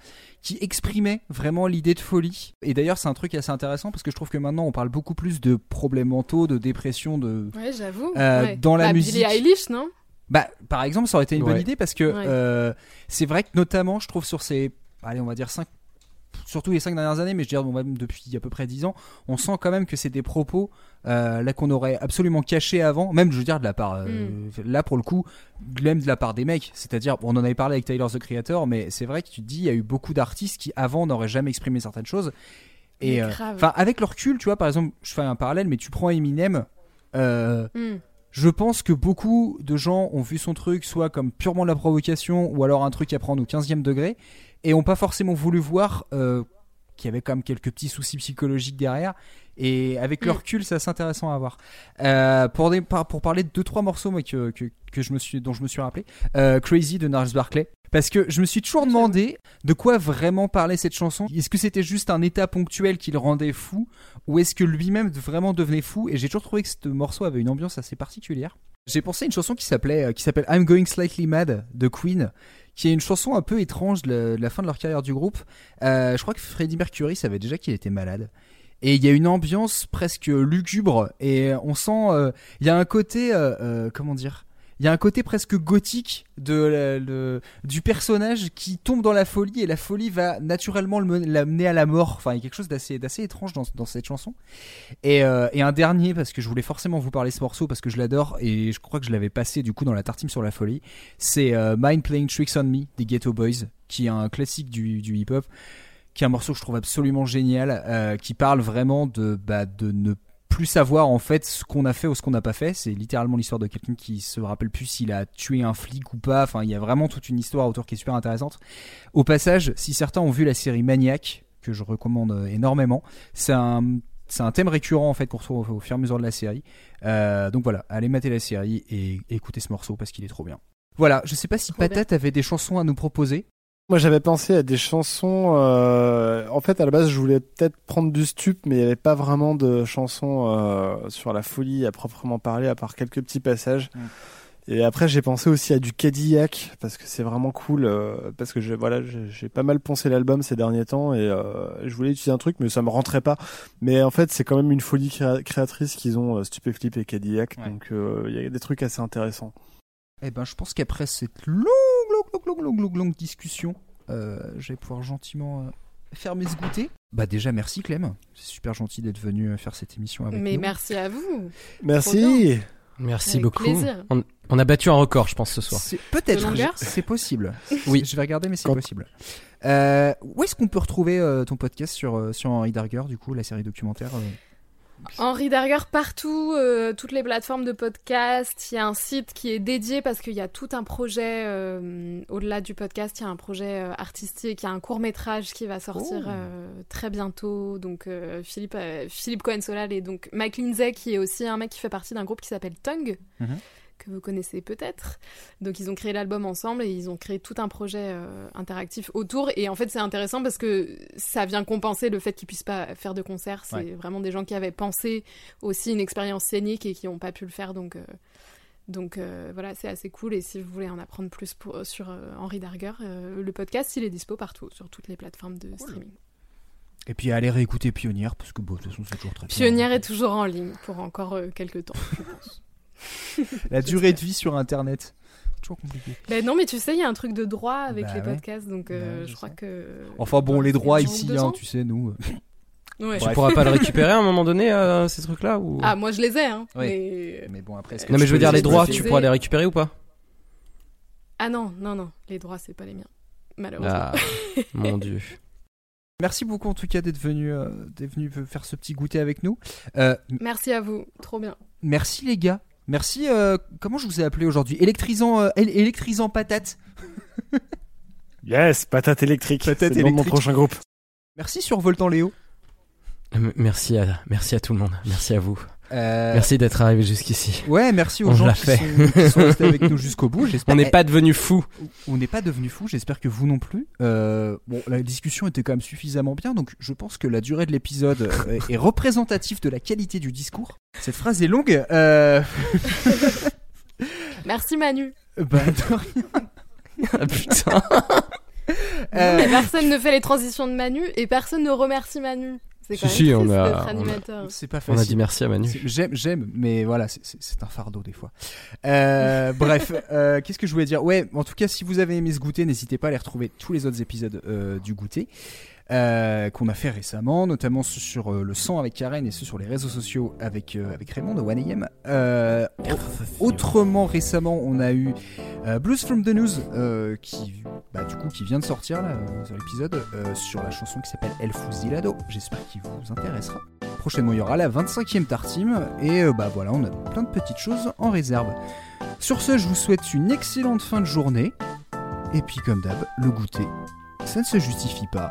qui exprimaient vraiment l'idée de folie. Et d'ailleurs, c'est un truc assez intéressant parce que je trouve que maintenant, on parle beaucoup plus de problèmes mentaux, de dépression, de Ouais, j'avoue. Euh, Ouais. dans la Bah, musique- Billie Eilish, non? Bah, par exemple, ça aurait été une bonne idée parce que Ouais. euh, c'est vrai que notamment, je trouve sur ces, allez, on va dire 5 surtout les 5 dernières années, mais je veux dire bon, même depuis à peu près 10 ans, on sent quand même que c'est des propos euh, là qu'on aurait absolument cachés avant, même je veux dire de la part, euh, là pour le coup, même de la part des mecs, c'est-à-dire on en avait parlé avec Tyler the Creator, mais c'est vrai que tu te dis il y a eu beaucoup d'artistes qui avant n'auraient jamais exprimé certaines choses. Et euh, enfin avec le recul, tu vois, par exemple, je fais un parallèle, mais tu prends Eminem. Hmm. je pense que beaucoup de gens ont vu son truc soit comme purement de la provocation ou alors un truc à prendre au 15e degré et ont pas forcément voulu voir euh, qu'il y avait quand même quelques petits soucis psychologiques derrière. Et avec le Mm. recul, c'est assez intéressant à voir. Euh, pour, des- par- pour parler de deux trois morceaux moi, que, que, que je me suis, dont je me suis rappelé, euh, Crazy de Nars Barclay. Parce que je me suis toujours demandé de quoi vraiment parlait cette chanson. Est-ce que c'était juste un état ponctuel qui le rendait fou? Ou est-ce que lui-même vraiment devenait fou? Et j'ai toujours trouvé que ce morceau avait une ambiance assez particulière. J'ai pensé à une chanson qui s'appelait qui s'appelle I'm Going Slightly Mad de Queen, qui est une chanson un peu étrange de la, fin de leur carrière du groupe. Euh, je crois que Freddie Mercury savait déjà qu'il était malade. Et il y a une ambiance presque lugubre et on sent euh, il y a un côté euh, comment dire il y a un côté presque gothique du personnage qui tombe dans la folie et la folie va naturellement le men- l'amener à la mort. Enfin, il y a quelque chose d'assez étrange dans, cette chanson. Et, euh, et un dernier parce que je voulais forcément vous parler ce morceau parce que je l'adore et je crois que je l'avais passé du coup dans la tartine sur la folie. C'est euh, Mind Playing Tricks on Me des Ghetto Boys, qui est un classique du, du hip-hop, qui est un morceau que je trouve absolument génial, euh, qui parle vraiment de bah, de ne plus savoir en fait ce qu'on a fait ou ce qu'on n'a pas fait. C'est littéralement l'histoire de quelqu'un qui se rappelle plus s'il a tué un flic ou pas. Enfin, il y a vraiment toute une histoire autour qui est super intéressante. Au passage, si certains ont vu la série Maniac, que je recommande euh, énormément, c'est un c'est un thème récurrent en fait qu'on retrouve au, fur et à mesure de la série. Euh, donc voilà, allez mater la série et écoutez ce morceau parce qu'il est trop bien. Voilà, je sais pas si. Patate avait des chansons à nous proposer. Moi, j'avais pensé à des chansons. euh, En fait, à la base, je voulais peut-être prendre du stup, mais il n'y avait pas vraiment de chansons euh, sur la folie à proprement parler, à part quelques petits passages. Mm. Et après, j'ai pensé aussi à du Cadillac parce que c'est vraiment cool. euh, parce que j'ai voilà, j'ai pas mal poncé l'album ces derniers temps et euh, je voulais utiliser un truc, mais ça me rentrait pas. Mais en fait, c'est quand même une folie créa- créatrice qu'ils ont euh, Stupéflip et Cadillac. Ouais. Donc, euh, il y a des trucs assez intéressants. Eh ben, je pense qu'après cette longue, longue, longue, longue, longue, longue discussion, euh, je vais pouvoir gentiment euh, faire mes goûter. Bah déjà, merci Clem. C'est super gentil d'être venu euh, faire cette émission avec Mais nous. merci à vous. Merci. Merci Avec beaucoup. On, on a battu un record, je pense, ce soir. C'est peut-être, c'est possible. Oui. Je vais regarder, mais c'est Quand- possible. Euh, où est-ce qu'on peut retrouver euh, ton podcast sur, sur Henri Darger, du coup, la série documentaire euh? Henri Darger partout, euh, toutes les plateformes de podcast. Il y a un site qui est dédié parce qu'il y a tout un projet euh, au-delà du podcast. Il y a un projet euh, artistique, il y a un court métrage qui va sortir Oh. très bientôt. Donc Philippe Philippe Cohen Solal et donc Mike Lindsay qui est aussi un mec qui fait partie d'un groupe qui s'appelle Tongue. Mhm. Que vous connaissez peut-être. Donc ils ont créé l'album ensemble et ils ont créé tout un projet euh, interactif autour. Et en fait, c'est intéressant parce que ça vient compenser le fait qu'ils puissent pas faire de concert. C'est Ouais. vraiment des gens qui avaient pensé aussi une expérience scénique et qui n'ont pas pu le faire. Donc, euh, donc euh, voilà, c'est assez cool. Et si vous voulez en apprendre plus pour- sur Henri Darger, le podcast, il est dispo partout, sur toutes les plateformes de streaming. Et puis allez réécouter Pionnière, parce que bon, de toute façon, c'est toujours très bien. Pionnière est toujours en ligne pour encore euh, quelques temps, je pense. La durée de vie sur Internet. Toujours compliqué. Ben non, mais tu sais, il y a un truc de droit avec Bah les ouais. podcasts, donc euh, Bah, je, je crois que. Enfin bon, les droits ici, hein, tu sais, nous. euh, Ouais. Tu pourras pas le récupérer à un moment donné, euh, ces trucs-là ou... Ah, moi je les ai, hein. Oui. Mais... Mais bon, après, que Non mais je veux dire les droits, tu pourras les récupérer ou pas? Ah non, non, non, les droits, c'est pas les miens. Malheureusement. Ah, mon dieu. Merci beaucoup en tout cas d'être venu, euh, d'être venu faire ce petit goûter avec nous. Euh, Merci à vous, trop bien. merci les gars. Merci. euh, comment je vous ai appelé aujourd'hui? Électrisant, euh, él- électrisant patate. Yes, patate électrique. Patate mon prochain groupe. Merci survoltant Léo. M- Merci à, merci à tout le monde, merci à vous. Euh, Merci d'être arrivé jusqu'ici. Ouais, merci aux On gens l'a qui fait. sont, qui sont restés avec nous jusqu'au bout. On n'est pas devenu fou. on n'est pas devenu fou. J'espère que vous non plus. Euh, bon, la discussion était quand même suffisamment bien, donc je pense que la durée de l'épisode euh, est représentative de la qualité du discours. Cette phrase est longue. Euh... Merci Manu. bah, de rien. Ah, putain. Euh, Mais personne ne fait les transitions de Manu et personne ne remercie Manu. C'est Si, même si, on a- animateur. c'est pas On a facile. dit merci à Manu. J'aime, j'aime, mais voilà, c'est- c'est c'est un fardeau des fois. Euh, bref, euh, qu'est-ce que je voulais dire? Ouais, en tout cas, si vous avez aimé ce goûter, n'hésitez pas à aller retrouver tous les autres épisodes euh, du goûter euh, qu'on a fait récemment, notamment ceux sur euh, le sang avec Karen et ceux sur les réseaux sociaux avec euh, avec Raymond de 1AM. Euh, autrement, récemment, on a eu Blues from the News qui, bah, du coup, qui vient de sortir là sur l'épisode sur la chanson qui s'appelle El Fusilado. J'espère qu'il vous intéressera. Prochainement, il y aura la 25e Tartime. Et bah voilà, on a plein de petites choses en réserve. Sur ce, je vous souhaite une excellente fin de journée. Et puis, comme d'hab, le goûter, ça ne se justifie pas.